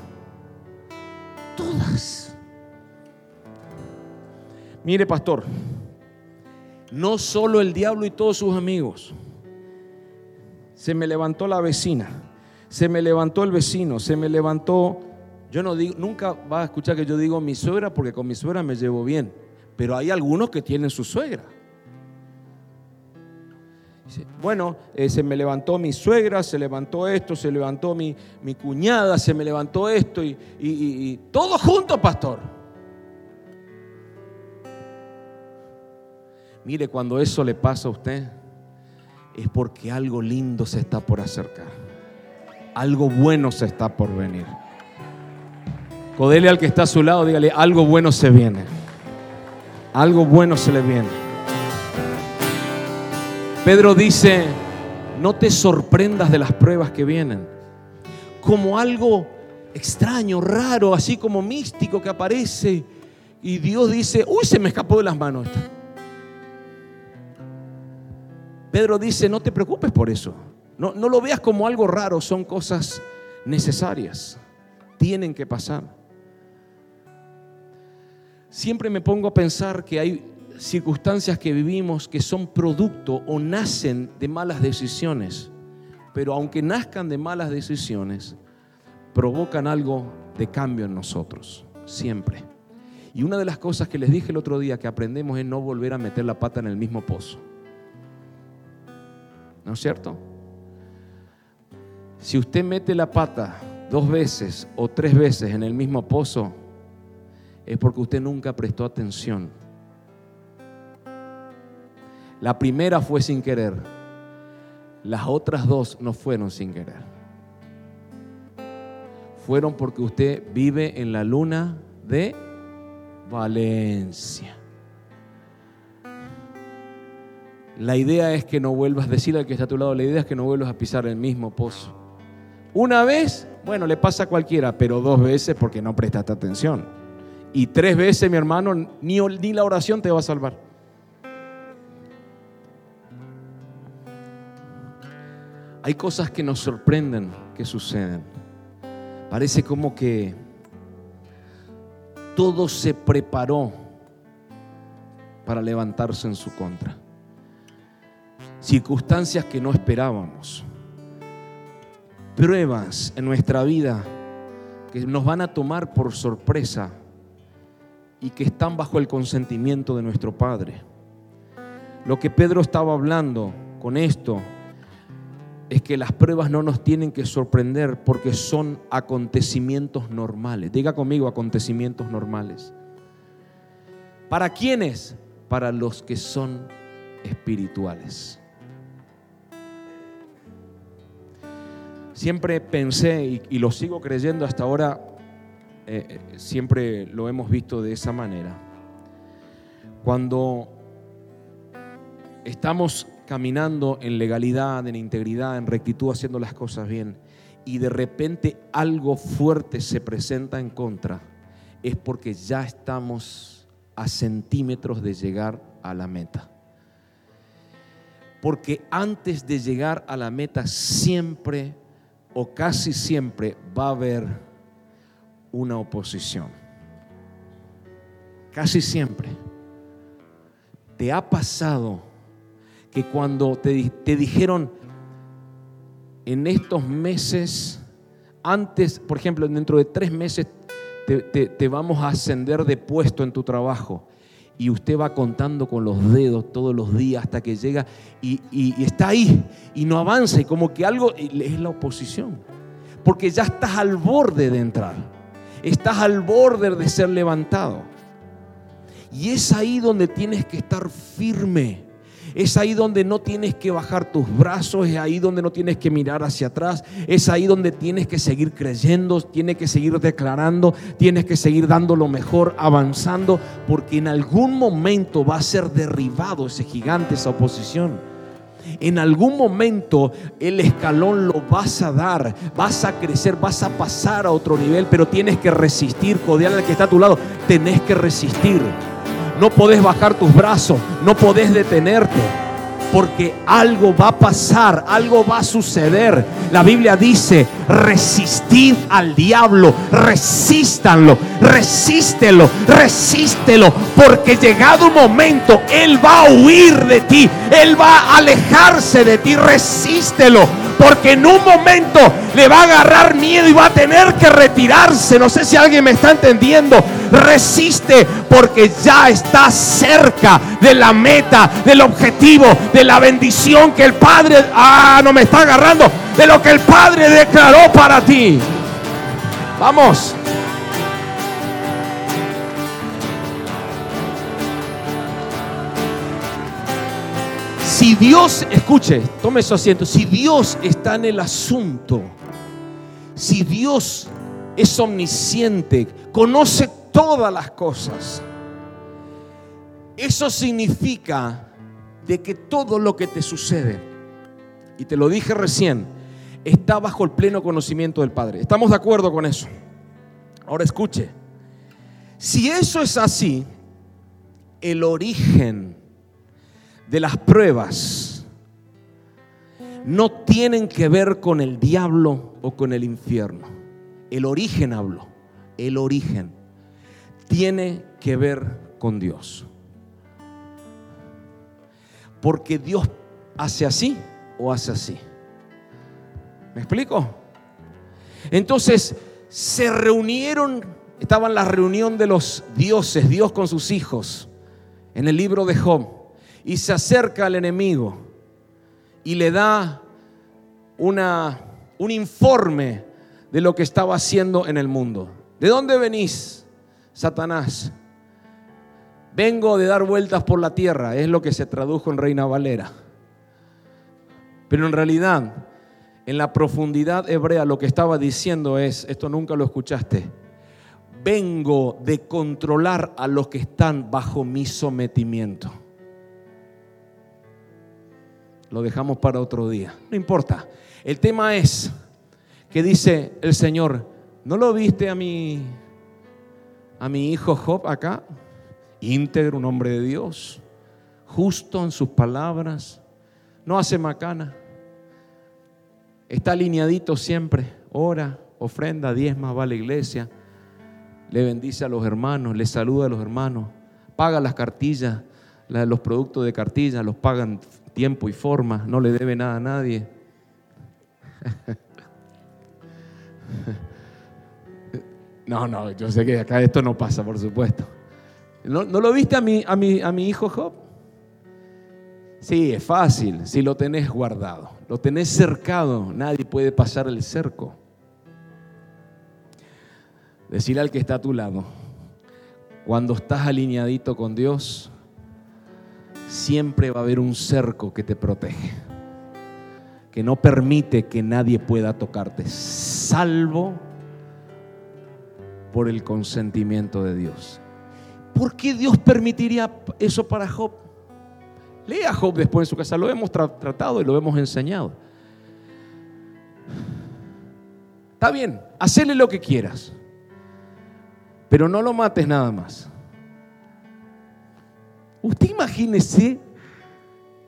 Todas. Mire, pastor, no solo el diablo y todos sus amigos. Se me levantó la vecina, se me levantó el vecino, se me levantó. Yo no digo, nunca va a escuchar que yo digo mi suegra porque con mi suegra me llevo bien, pero hay algunos que tienen su suegra. Bueno, eh, se me levantó mi suegra, se levantó esto, se levantó mi, mi cuñada, se me levantó esto y, y todo junto, pastor. Mire, cuando eso le pasa a usted, es porque algo lindo se está por acercar. Algo bueno se está por venir. Codele al que está a su lado, dígale, algo bueno se viene. Algo bueno se le viene. Pedro dice, no te sorprendas de las pruebas que vienen. Como algo extraño, raro, así como místico que aparece. Y Dios dice, uy, se me escapó de las manos. Pedro dice, no te preocupes por eso. No, no lo veas como algo raro, son cosas necesarias. Tienen que pasar. Siempre me pongo a pensar que hay circunstancias que vivimos que son producto o nacen de malas decisiones. Pero aunque nazcan de malas decisiones, provocan algo de cambio en nosotros, siempre. Y una de las cosas que les dije el otro día que aprendemos es no volver a meter la pata en el mismo pozo. ¿No es cierto? Si usted mete la pata dos veces o tres veces en el mismo pozo, es porque usted nunca prestó atención. La primera fue sin querer, las otras dos no fueron sin querer. Fueron porque usted vive en la luna de Valencia. La idea es que no vuelvas a decir al que está a tu lado, la idea es que no vuelvas a pisar el mismo pozo. Una vez, bueno, le pasa a cualquiera, pero dos veces porque no prestaste atención. Y tres veces, mi hermano, ni, ni la oración te va a salvar. Hay cosas que nos sorprenden que suceden. Parece como que todo se preparó para levantarse en su contra circunstancias que no esperábamos, pruebas en nuestra vida que nos van a tomar por sorpresa y que están bajo el consentimiento de nuestro Padre. Lo que Pedro estaba hablando con esto es que las pruebas no nos tienen que sorprender porque son acontecimientos normales. Diga conmigo acontecimientos normales. ¿Para quiénes? Para los que son espirituales. Siempre pensé, y, lo sigo creyendo hasta ahora, eh, eh, siempre lo hemos visto de esa manera. Cuando estamos caminando en legalidad, en integridad, en rectitud, haciendo las cosas bien, y de repente algo fuerte se presenta en contra, es porque ya estamos a centímetros de llegar a la meta. Porque antes de llegar a la meta siempre o casi siempre va a haber una oposición. Casi siempre. ¿Te ha pasado que cuando te, dijeron en estos meses, antes, por ejemplo, dentro de tres meses te, te vamos a ascender de puesto en tu trabajo? y usted va contando con los dedos todos los días hasta que llega y, está ahí y no avanza y como que algo es la oposición. Porque ya estás al borde de entrar, estás al borde de ser levantado. Y es ahí donde tienes que estar firme. Es ahí donde no tienes que bajar tus brazos, es ahí donde no tienes que mirar hacia atrás, es ahí donde tienes que seguir creyendo, tienes que seguir declarando, tienes que seguir dando lo mejor, avanzando, porque en algún momento va a ser derribado ese gigante, esa oposición. En algún momento el escalón lo vas a dar, vas a crecer, vas a pasar a otro nivel, pero tienes que resistir, codear al que está a tu lado, tenés que resistir. No podés bajar tus brazos, no podés detenerte porque algo va a pasar, algo va a suceder. La Biblia dice, resistid al diablo, resístanlo, resístelo, resístelo, porque llegado un momento, Él va a huir de ti, Él va a alejarse de ti, resístelo porque en un momento le va a agarrar miedo y va a tener que retirarse. No sé si alguien me está entendiendo. Resiste porque ya está cerca de la meta, del objetivo, de la bendición que el Padre, ah, no me está agarrando, de lo que el Padre declaró para ti. Vamos. Si Dios, escuche, tome su asiento, si Dios está en el asunto, si Dios es omnisciente, conoce todas las cosas, eso significa de que todo lo que te sucede, y te lo dije recién, está bajo el pleno conocimiento del Padre. ¿Estamos de acuerdo con eso? Ahora escuche, si eso es así, el origen de las pruebas no tienen que ver con el diablo o con el infierno. El origen hablo, el origen tiene que ver con Dios. Porque Dios hace así o hace así. ¿Me explico? Entonces se reunieron, estaba en la reunión de los dioses, Dios con sus hijos, en el libro de Job y se acerca al enemigo y le da una, un informe de lo que estaba haciendo en el mundo. ¿De dónde venís, Satanás? Vengo de dar vueltas por la tierra, es lo que se tradujo en Reina Valera. Pero en realidad, en la profundidad hebrea, lo que estaba diciendo es, esto nunca lo escuchaste, vengo de controlar a los que están bajo mi sometimiento lo dejamos para otro día. No importa. El tema es que dice el Señor, ¿no lo viste a mi, a mi hijo Job acá? Íntegro, un hombre de Dios, justo en sus palabras, no hace macana, está alineadito siempre, ora, ofrenda, diezma, va a la iglesia, le bendice a los hermanos, le saluda a los hermanos, paga las cartillas, los productos de cartilla, los pagan tiempo y forma, no le debe nada a nadie. No, no, yo sé que acá esto no pasa, por supuesto. ¿No, lo viste a mi, a, mi, a mi hijo Job? Sí, es fácil, si lo tenés guardado, lo tenés cercado, nadie puede pasar el cerco. Decirle al que está a tu lado, cuando estás alineadito con Dios, siempre va a haber un cerco que te protege, que no permite que nadie pueda tocarte, salvo por el consentimiento de Dios. ¿Por qué Dios permitiría eso para Job? Lea Job después en su casa, lo hemos tratado y lo hemos enseñado. Está bien, hacele lo que quieras, pero no lo mates nada más. Usted imagínese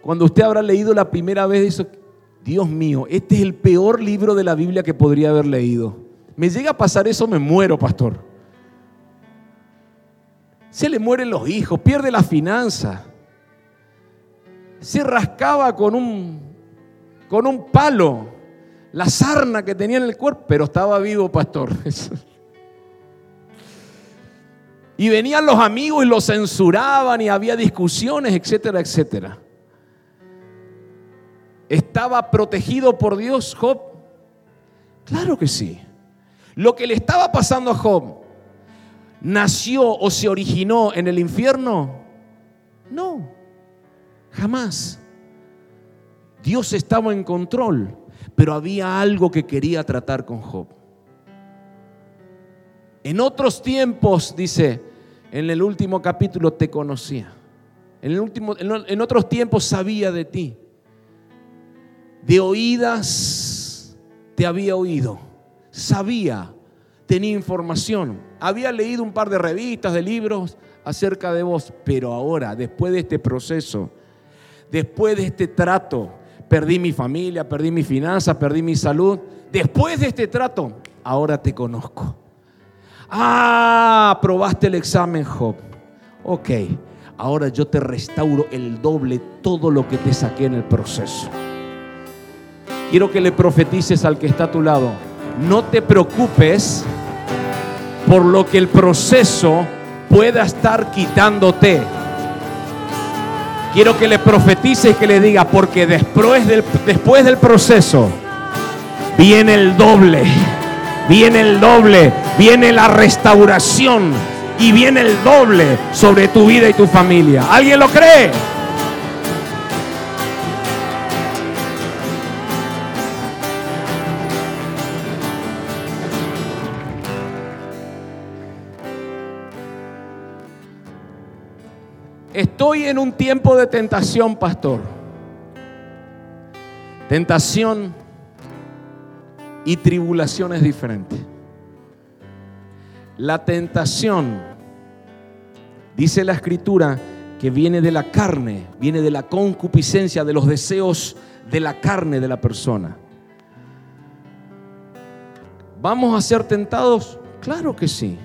cuando usted habrá leído la primera vez eso, Dios mío, este es el peor libro de la Biblia que podría haber leído. Me llega a pasar eso, me muero, pastor. Se le mueren los hijos, pierde la finanza. Se rascaba con un, con un palo la sarna que tenía en el cuerpo, pero estaba vivo, pastor. Y venían los amigos y lo censuraban y había discusiones, etcétera, etcétera. ¿Estaba protegido por Dios Job? Claro que sí. Lo que le estaba pasando a Job, ¿nació o se originó en el infierno? No, Jamás. Dios estaba en control, pero había algo que quería tratar con Job. En otros tiempos, dice, en el último capítulo te conocía. En, el último, en otros tiempos sabía de ti. De oídas te había oído. Sabía, tenía información. Había leído un par de revistas, de libros acerca de vos. Pero ahora, después de este proceso, después de este trato, perdí mi familia, perdí mi finanzas, perdí mi salud. Después de este trato, ahora te conozco. Ah, probaste el examen, Job. Ok, ahora yo te restauro el doble todo lo que te saqué en el proceso. Quiero que le profetices al que está a tu lado. No te preocupes por lo que el proceso pueda estar quitándote. Quiero que le profetice y que le diga, porque después del, después del proceso viene el doble, viene el doble, viene la restauración y viene el doble sobre tu vida y tu familia. ¿Alguien lo cree? Estoy en un tiempo de tentación, pastor. Tentación y tribulación es diferente. La tentación, dice la escritura, que viene de la carne, viene de la concupiscencia, de los deseos de la carne de la persona. ¿Vamos a ser tentados? Claro que sí.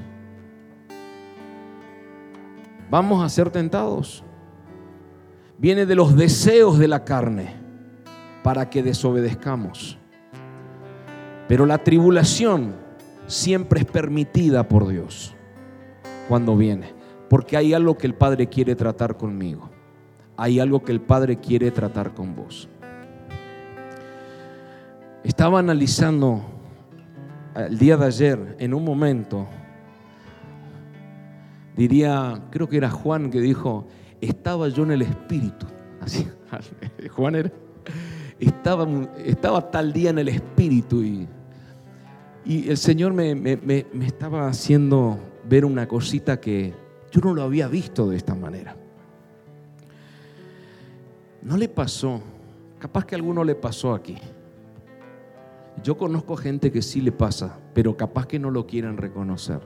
Vamos a ser tentados. Viene de los deseos de la carne para que desobedezcamos. Pero la tribulación siempre es permitida por Dios cuando viene. Porque hay algo que el Padre quiere tratar conmigo. Hay algo que el Padre quiere tratar con vos. Estaba analizando el día de ayer en un momento diría, creo que era Juan que dijo, estaba yo en el espíritu. Así, Juan era, estaba, estaba tal día en el espíritu y, y el Señor me, me, estaba haciendo ver una cosita que yo no lo había visto de esta manera. No le pasó, capaz que a alguno le pasó aquí. Yo conozco gente que sí le pasa, pero capaz que no lo quieren reconocer.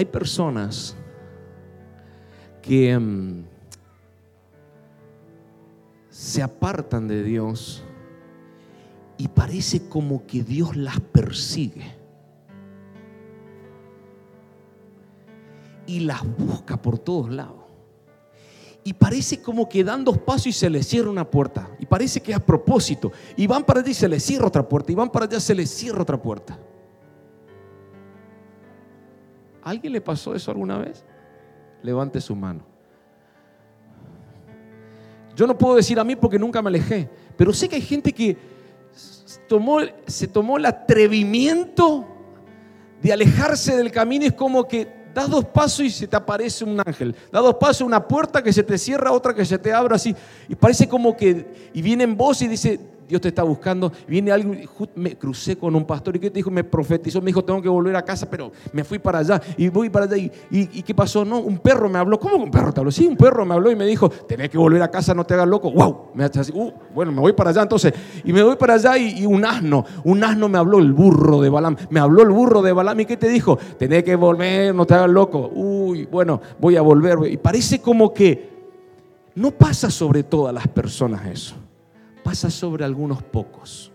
Hay personas que mm, se apartan de Dios y parece como que Dios las persigue. Y las busca por todos lados. Y parece como que dan dos pasos y se les cierra una puerta. Y parece que es a propósito. Y van para allá y se les cierra otra puerta. Y van para allá y se les cierra otra puerta. ¿Alguien le pasó eso alguna vez? Levante su mano. Yo no puedo decir a mí porque nunca me alejé, pero sé que hay gente que tomó, se tomó el atrevimiento de alejarse del camino. Es como que das dos pasos y se te aparece un ángel. Das dos pasos, una puerta que se te cierra, otra que se te abre así. Y parece como que, y viene en voz y dice, Dios te está buscando. Viene alguien, me crucé con un pastor y que te dijo, me profetizó, me dijo, tengo que volver a casa, pero me fui para allá y voy para allá. ¿Y, y, qué pasó? No, un perro me habló. ¿Cómo un perro te habló? Sí, un perro me habló y me dijo, tenés que volver a casa, no te hagas loco. ¡Wow! Me hace así, uh, bueno, me voy para allá entonces. Y me voy para allá y, un asno, un asno me habló, el burro de Balam. Me habló el burro de Balam y ¿qué te dijo? Tenés que volver, no te hagas loco. Uy, bueno, voy a volver. Y parece como que no pasa sobre todas las personas eso pasa sobre algunos pocos.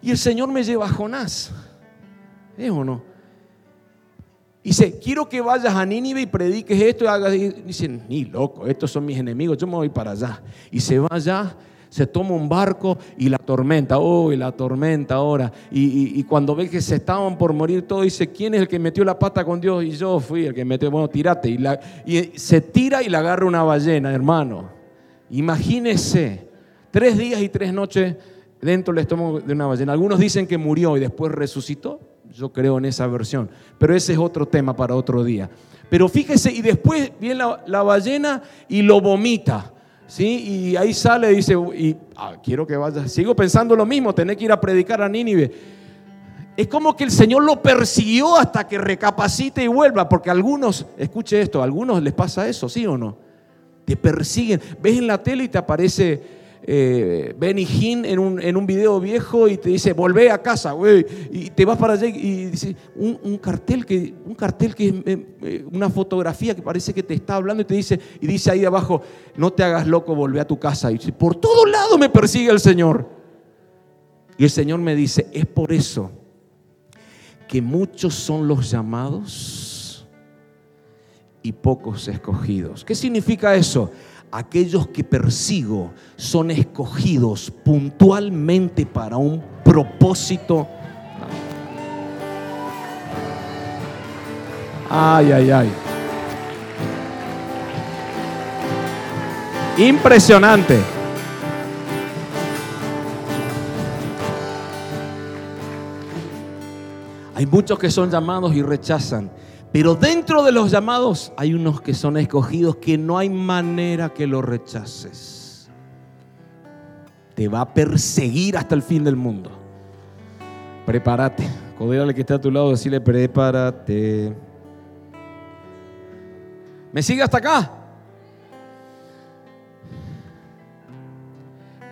Y el Señor me lleva a Jonás. ¿Es o no? Dice, quiero que vayas a Nínive y prediques esto y hagas. Dicen, ni loco, estos son mis enemigos, yo me voy para allá. Y se va allá se toma un barco y la tormenta, uy, la tormenta ahora. Y, cuando ve que se estaban por morir todos, dice, ¿quién es el que metió la pata con Dios? Y yo fui el que metió, bueno, tirate. Y, la, y se tira y la agarra una ballena, hermano. Imagínese, tres días y tres noches dentro del estómago de una ballena. Algunos dicen que murió y después resucitó. Yo creo en esa versión. Pero ese es otro tema para otro día. Pero fíjese, y después viene la, ballena y lo vomita. ¿Sí? Y ahí sale dice, y, ah, quiero que vaya. Sigo pensando lo mismo, tener que ir a predicar a Nínive. Es como que el Señor lo persiguió hasta que recapacite y vuelva, porque a algunos, escuche esto, a algunos les pasa eso, ¿sí o no? Te persiguen. Ves en la tele y te aparece eh, Benny Hinn en un, en un video viejo y te dice, volvé a casa, güey. Y te vas para allá y dice, un, cartel que, un cartel que es eh, eh, una fotografía que parece que te está hablando y te dice, y dice ahí abajo, no te hagas loco, volvé a tu casa. Y dice, por todo lado me persigue el Señor. Y el Señor me dice, es por eso que muchos son los llamados y pocos escogidos. ¿Qué significa eso? Aquellos que persigo son escogidos puntualmente para un propósito. Ay, ay, ay. Impresionante. Hay muchos que son llamados y rechazan. Pero dentro de los llamados hay unos que son escogidos que no hay manera que los rechaces. Te va a perseguir hasta el fin del mundo. Prepárate. al que está a tu lado, decirle, prepárate. ¿Me sigue hasta acá?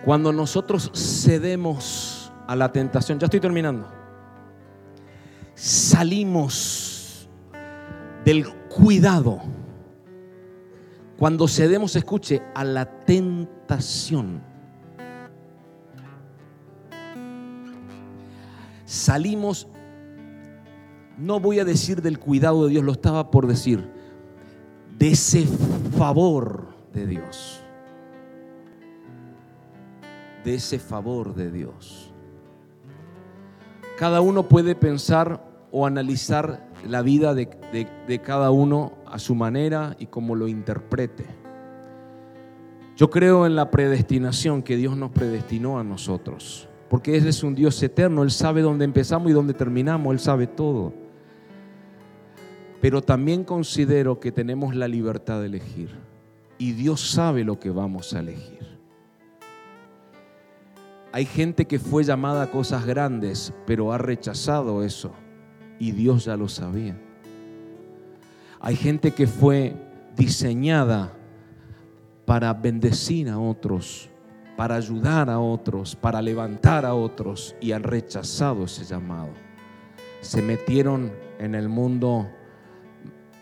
Cuando nosotros cedemos a la tentación, ya estoy terminando, salimos del cuidado. Cuando cedemos, escuche, a la tentación. Salimos, no voy a decir del cuidado de Dios, lo estaba por decir, de ese favor de Dios. De ese favor de Dios. Cada uno puede pensar o analizar la vida de, cada uno a su manera y como lo interprete. Yo creo en la predestinación que Dios nos predestinó a nosotros, porque Él es un Dios eterno, Él sabe dónde empezamos y dónde terminamos, Él sabe todo. Pero también considero que tenemos la libertad de elegir y Dios sabe lo que vamos a elegir. Hay gente que fue llamada a cosas grandes, pero ha rechazado eso y Dios ya lo sabía. Hay gente que fue diseñada para bendecir a otros, para ayudar a otros, para levantar a otros y han rechazado ese llamado. Se metieron en el mundo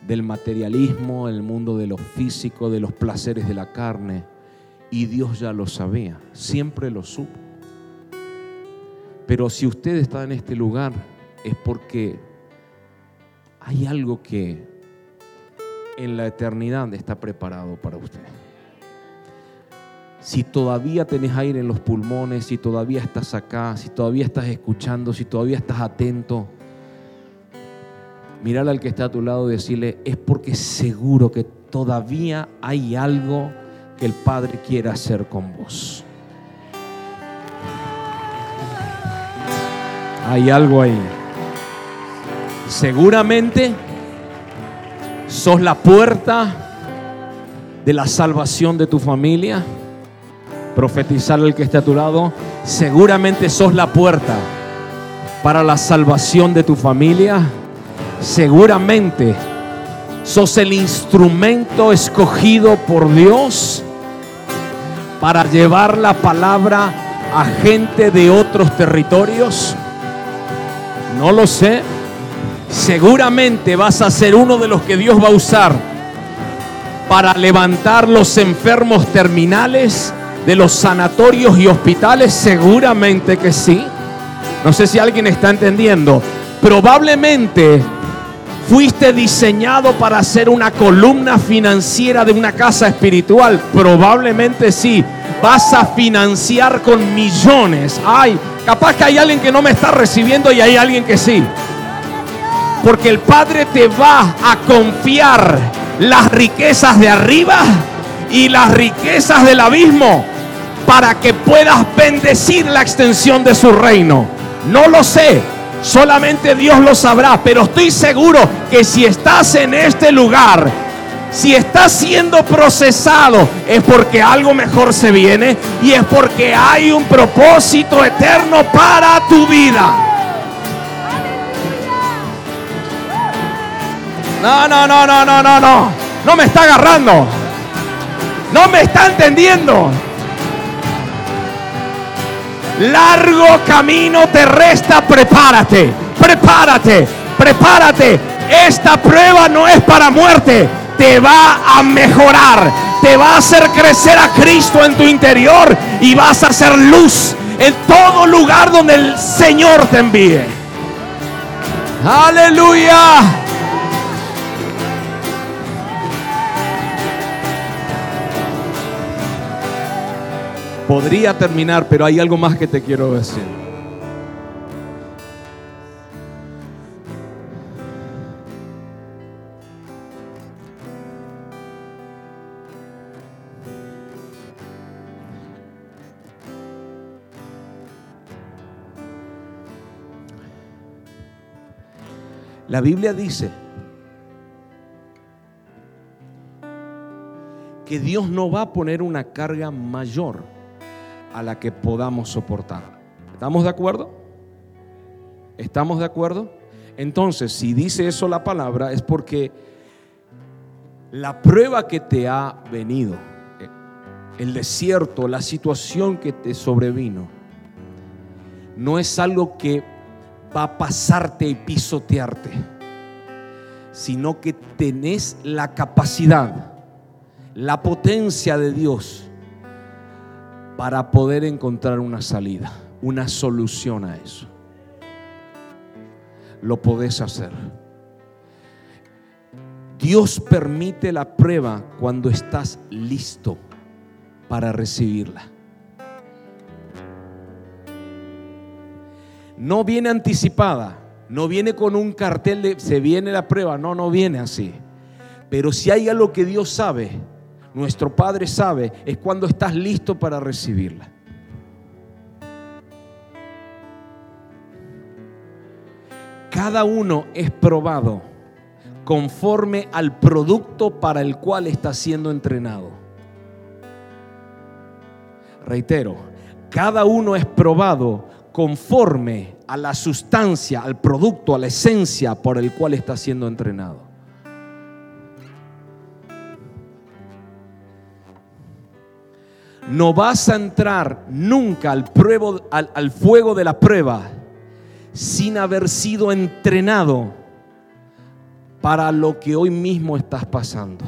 del materialismo, el mundo de lo físico, de los placeres de la carne y Dios ya lo sabía, siempre lo supo. Pero si usted está en este lugar es porque hay algo que en la eternidad está preparado para usted. Si todavía tenés aire en los pulmones, si todavía estás acá, si todavía estás escuchando, si todavía estás atento, mirar al que está a tu lado y decirle, es porque seguro que todavía hay algo que el Padre quiere hacer con vos. Hay algo ahí. Seguramente sos la puerta de la salvación de tu familia. Profetizar al que esté a tu lado. Seguramente sos la puerta para la salvación de tu familia. Seguramente sos el instrumento escogido por Dios para llevar la palabra a gente de otros territorios. No lo sé seguramente vas a ser uno de los que Dios va a usar para levantar los enfermos terminales de los sanatorios y hospitales. Seguramente que sí. No sé si alguien está entendiendo. Probablemente fuiste diseñado para ser una columna financiera de una casa espiritual. Probablemente sí. Vas a financiar con millones. Ay, capaz que hay alguien que no me está recibiendo y hay alguien que sí. Porque el Padre te va a confiar las riquezas de arriba y las riquezas del abismo para que puedas bendecir la extensión de su reino. No lo sé, Solamente Dios lo sabrá, pero estoy seguro que si estás en este lugar, si estás siendo procesado, es porque algo mejor se viene y es porque hay un propósito eterno para tu vida. No, no, no, no, no, no, no. No me está agarrando. No me está entendiendo. Largo camino te resta, prepárate, prepárate, prepárate. Esta prueba no es para muerte, te va a mejorar, te va a hacer crecer a Cristo en tu interior y vas a hacer luz en todo lugar donde el Señor te envíe. Aleluya. Podría terminar, pero hay algo más que te quiero decir. La Biblia dice que Dios no va a poner una carga mayor a la que podamos soportar. ¿Estamos de acuerdo? ¿Estamos de acuerdo? Entonces, si dice eso la palabra, es porque la prueba que te ha venido, el desierto, la situación que te sobrevino, no es algo que va a pasarte y pisotearte, sino que tenés la capacidad, la potencia de Dios para poder encontrar una salida, una solución a eso. Lo podés hacer. Dios permite la prueba cuando estás listo para recibirla. No viene anticipada, no viene con un cartel de se viene la prueba, no, no viene así. Pero si hay algo que Dios sabe, nuestro Padre sabe, es cuando estás listo para recibirla. Cada uno es probado conforme al producto para el cual está siendo entrenado. Reitero, cada uno es probado conforme a la sustancia, al producto, a la esencia por el cual está siendo entrenado. No vas a entrar nunca al, fuego de la prueba sin haber sido entrenado para lo que hoy mismo estás pasando.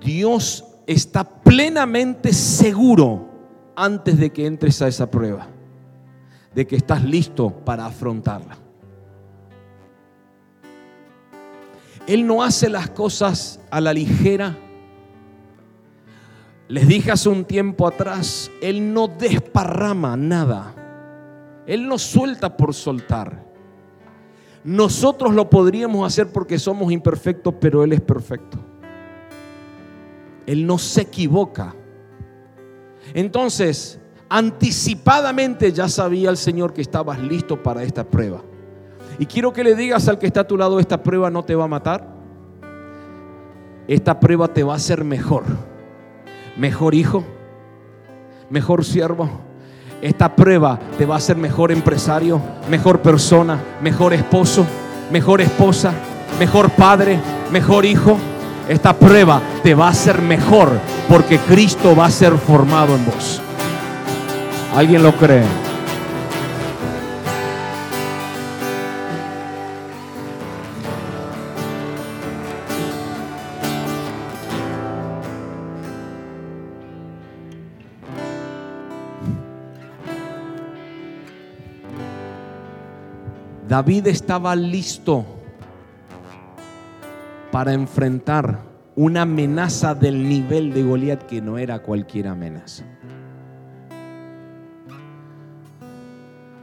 Dios está plenamente seguro antes de que entres a esa prueba, de que estás listo para afrontarla. Él no hace las cosas a la ligera. Les dije hace un tiempo atrás, Él no desparrama nada. Él no suelta por soltar. Nosotros lo podríamos hacer porque somos imperfectos, pero Él es perfecto. Él no se equivoca. Entonces, anticipadamente ya sabía el Señor que estabas listo para esta prueba. Y quiero que le digas al que está a tu lado, esta prueba no te va a matar. Esta prueba te va a hacer mejor. Mejor hijo, mejor siervo. Esta prueba te va a hacer mejor empresario, mejor persona, mejor esposo, mejor esposa, mejor padre, mejor hijo. Esta prueba te va a hacer mejor porque Cristo va a ser formado en vos. ¿Alguien lo cree? David estaba listo para enfrentar una amenaza del nivel de Goliat que no era cualquier amenaza.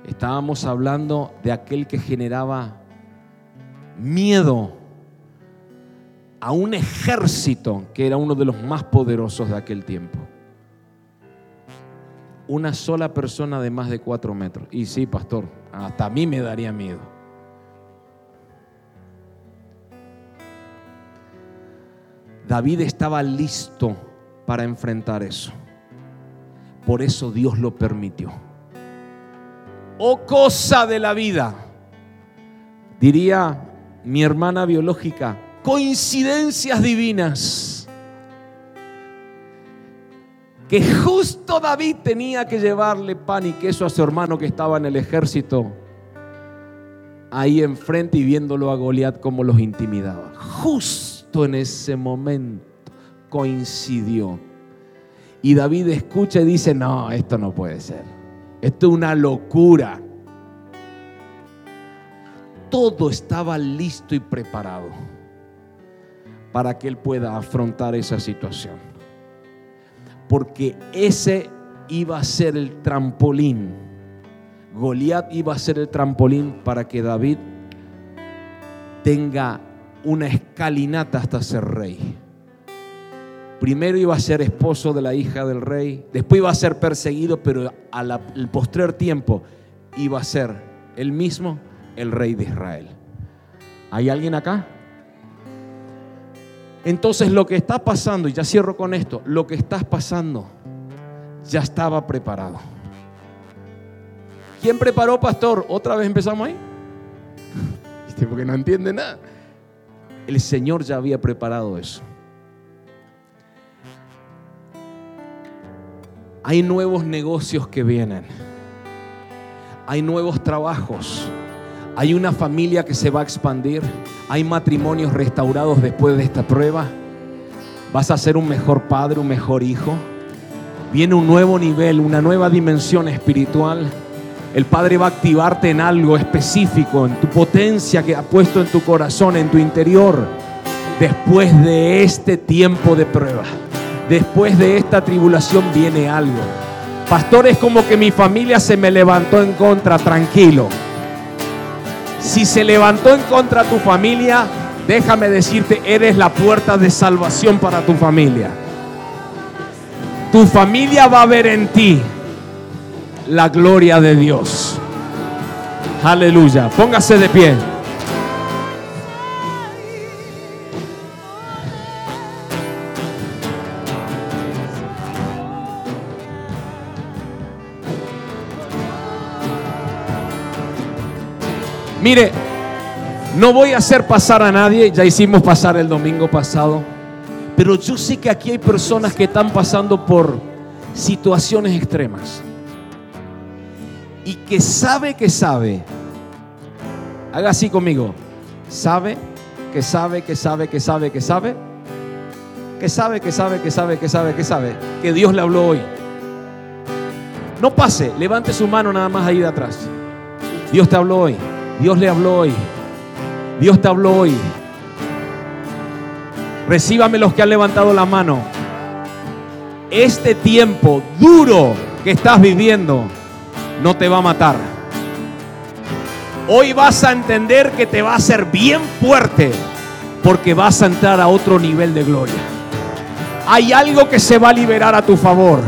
Estábamos hablando de aquel que generaba miedo a un ejército que era uno de los más poderosos de aquel tiempo. Una sola persona de más de cuatro metros. Y sí, pastor, hasta a mí me daría miedo. David estaba listo para enfrentar eso. Por eso Dios lo permitió. Oh cosa de la vida, diría mi hermana biológica, coincidencias divinas. Que justo David tenía que llevarle pan y queso a su hermano que estaba en el ejército, ahí enfrente y viéndolo a Goliat como los intimidaba. Justo en ese momento coincidió. Y David escucha y dice, no, esto no puede ser. Esto es una locura. Todo estaba listo y preparado para que él pueda afrontar esa situación. Porque ese iba a ser el trampolín. Goliat iba a ser el trampolín para que David tenga una escalinata hasta ser rey. Primero iba a ser esposo de la hija del rey, después iba a ser perseguido, pero al postrer tiempo iba a ser él mismo el rey de Israel. ¿Hay alguien acá? Entonces lo que está pasando, y ya cierro con esto, lo que está pasando ya estaba preparado. ¿Quién preparó, pastor? Otra vez empezamos ahí. Porque no entiende nada. El Señor ya había preparado eso. Hay nuevos negocios que vienen. Hay nuevos trabajos. Hay una familia que se va a expandir. Hay matrimonios restaurados después de esta prueba. Vas a ser un mejor padre, un mejor hijo. Viene un nuevo nivel, una nueva dimensión espiritual. El Padre va a activarte en algo específico, en tu potencia que ha puesto en tu corazón, en tu interior, después de este tiempo de prueba. Después de esta tribulación viene algo. Pastor, es como que mi familia se me levantó en contra, tranquilo. Si se levantó en contra tu familia, déjame decirte, eres la puerta de salvación para tu familia. Tu familia va a ver en ti la gloria de Dios. Aleluya. Póngase de pie. Mire, no voy a hacer pasar a nadie, ya hicimos pasar el domingo pasado, pero yo sé que aquí hay personas que están pasando por situaciones extremas y que sabe que sabe, haga así conmigo, sabe que sabe que sabe que sabe que sabe, que sabe que sabe que sabe que sabe que sabe, que Dios le habló hoy. No pase, levante su mano nada más ahí de atrás. Dios te habló hoy. Dios le habló hoy. Dios te habló hoy. Recíbame los que han levantado la mano. Este tiempo duro que estás viviendo no te va a matar. Hoy vas a entender que te va a hacer bien fuerte porque vas a entrar a otro nivel de gloria. Hay algo que se va a liberar a tu favor.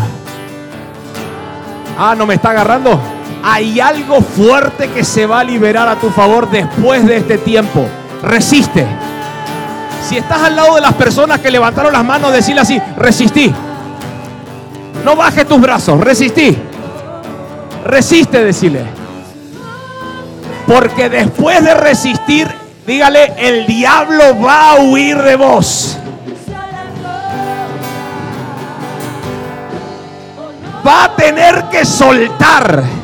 Ah, ¿no me está agarrando? Hay algo fuerte que se va a liberar a tu favor después de este tiempo. Resiste. Si estás al lado de las personas que levantaron las manos, decirle así, resistí. No bajes tus brazos, resistí. Resiste, decirle. Porque después de resistir, dígale, el diablo va a huir de vos. Va a tener que soltar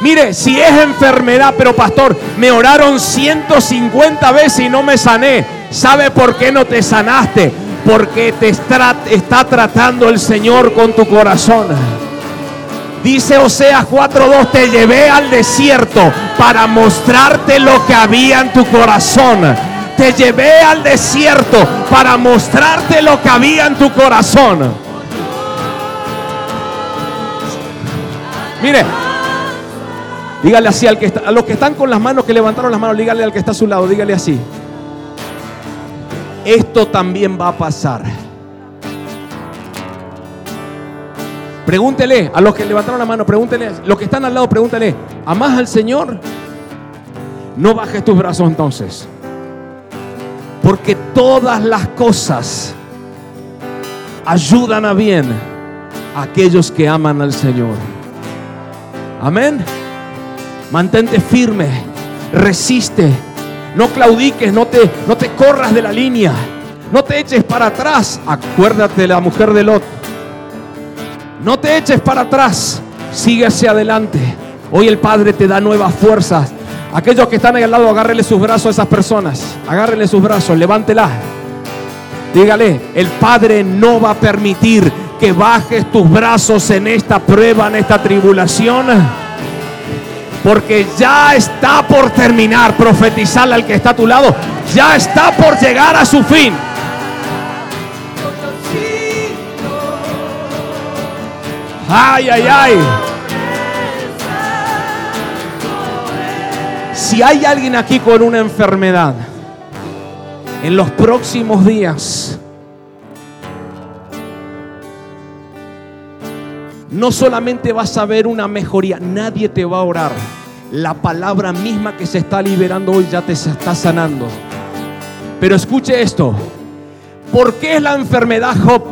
Mire, si es enfermedad, pero pastor, me oraron 150 veces y no me sané. ¿Sabe por qué no te sanaste? Porque te está, está tratando el Señor con tu corazón. Dice Oseas 4:2, te llevé al desierto para mostrarte lo que había en tu corazón. Te llevé al desierto para mostrarte lo que había en tu corazón. Mire, Dígale así al que está, a los que están con las manos, que levantaron las manos, dígale al que está a su lado, dígale así. Esto también va a pasar. Pregúntele a los que levantaron la mano, pregúntele, los que están al lado, pregúntele, ¿amás al Señor? No bajes tus brazos entonces. Porque todas las cosas ayudan a bien a aquellos que aman al Señor. Amén. Mantente firme, resiste, no claudiques, no te, no te corras de la línea, no te eches para atrás. Acuérdate de la mujer de Lot. No te eches para atrás, sigue hacia adelante. Hoy el Padre te da nuevas fuerzas. Aquellos que están ahí al lado, agárrenle sus brazos a esas personas. Agárrenle sus brazos, levántela. Dígale, el Padre no va a permitir que bajes tus brazos en esta prueba, en esta tribulación. Porque ya está por terminar. Profetizarle al que está a tu lado. Ya está por llegar a su fin. Ay, ay, ay. Si hay alguien aquí con una enfermedad, en los próximos días, no solamente vas a ver una mejoría, nadie te va a orar. La palabra misma que se está liberando hoy ya te está sanando. Pero escuche esto. ¿Por qué es la enfermedad Job?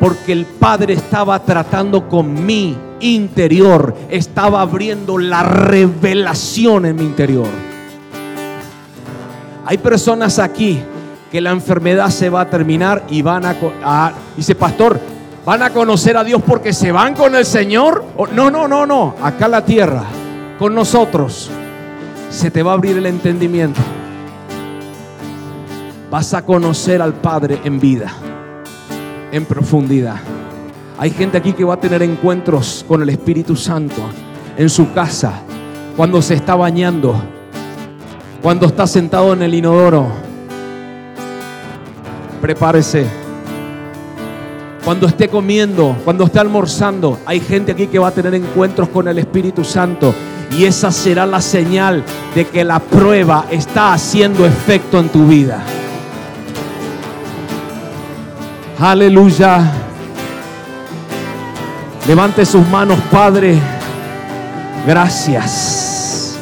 Porque el Padre estaba tratando con mi interior, estaba abriendo la revelación en mi interior. Hay personas aquí que la enfermedad se va a terminar y van a, dice pastor, van a conocer a Dios porque se van con el Señor. No, no, no, no, acá la tierra, con nosotros, se te va a abrir el entendimiento. Vas a conocer al Padre en vida en profundidad. Hay gente aquí que va a tener encuentros con el Espíritu Santo en su casa, cuando se está bañando, cuando está sentado en el inodoro. Prepárese. Cuando esté comiendo, cuando esté almorzando, hay gente aquí que va a tener encuentros con el Espíritu Santo. Y esa será la señal de que la prueba está haciendo efecto en tu vida. Aleluya. Levante sus manos, Padre. Gracias.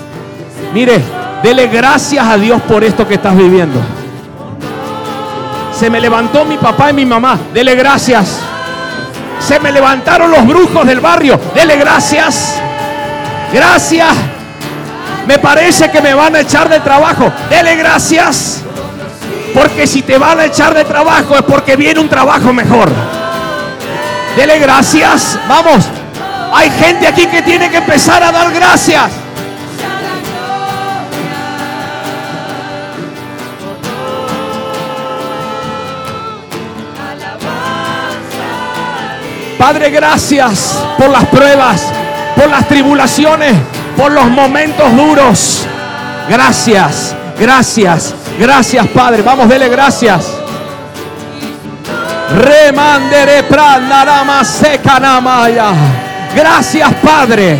Mire, dele gracias a Dios por esto que estás viviendo. Se me levantó mi papá y mi mamá. Dele gracias. Se me levantaron los brujos del barrio. Dele gracias. Gracias. Me parece que me van a echar de trabajo. Dele gracias. Porque si te van a echar de trabajo es porque viene un trabajo mejor. Dele gracias. Vamos. Hay gente aquí que tiene que empezar a dar gracias. Padre, gracias por las pruebas, por las tribulaciones, por los momentos duros. Gracias, gracias, Gracias, Padre. Vamos, dele gracias. Remandere pranarama secanamaya. Gracias, Padre.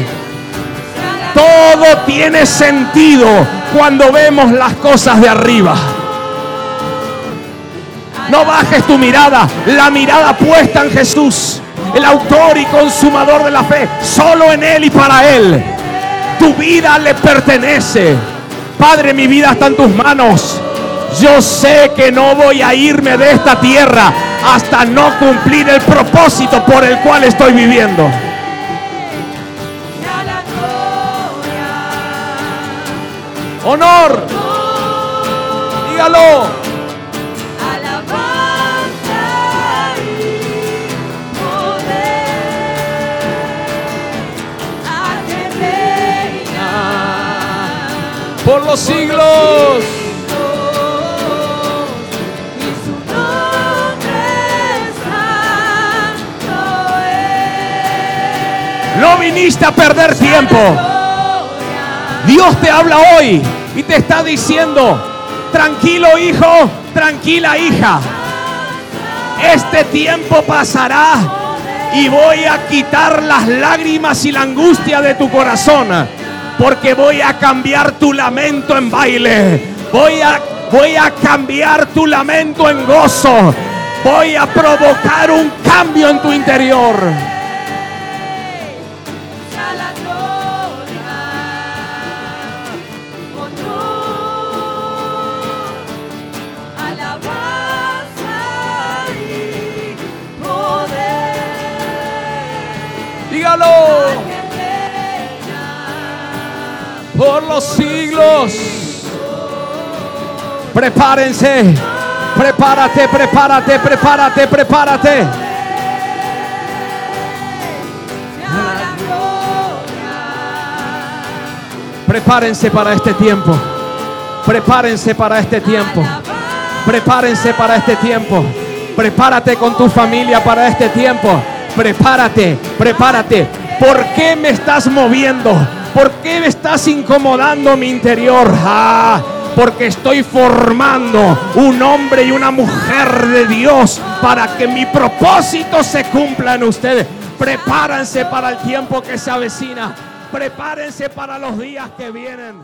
Todo tiene sentido cuando vemos las cosas de arriba. No bajes tu mirada, la mirada puesta en Jesús, el autor y consumador de la fe, solo en Él y para Él. Tu vida le pertenece. Padre, mi vida está en tus manos. Yo sé que no voy a irme de esta tierra hasta no cumplir el propósito por el cual estoy viviendo. Honor. Dígalo. Los siglos. No viniste a perder tiempo. Dios te habla hoy y te está diciendo, tranquilo hijo, tranquila hija. Este tiempo pasará y voy a quitar las lágrimas y la angustia de tu corazón porque voy a cambiar tu lamento en baile. Voy a, voy a cambiar tu lamento en gozo. Voy a provocar un cambio en tu interior. Dígalo. Los siglos. Prepárense. Prepárate, prepárate, prepárate, prepárate. Prepárense para este tiempo. Prepárense para este tiempo. Prepárense para este tiempo. Prepárate con tu familia para este tiempo. Prepárate, prepárate. ¿Por qué me estás moviendo? ¿Por qué me estás incomodando mi interior? Ah, porque estoy formando un hombre y una mujer de Dios para que mi propósito se cumpla en ustedes. Prepárense para el tiempo que se avecina. Prepárense para los días que vienen.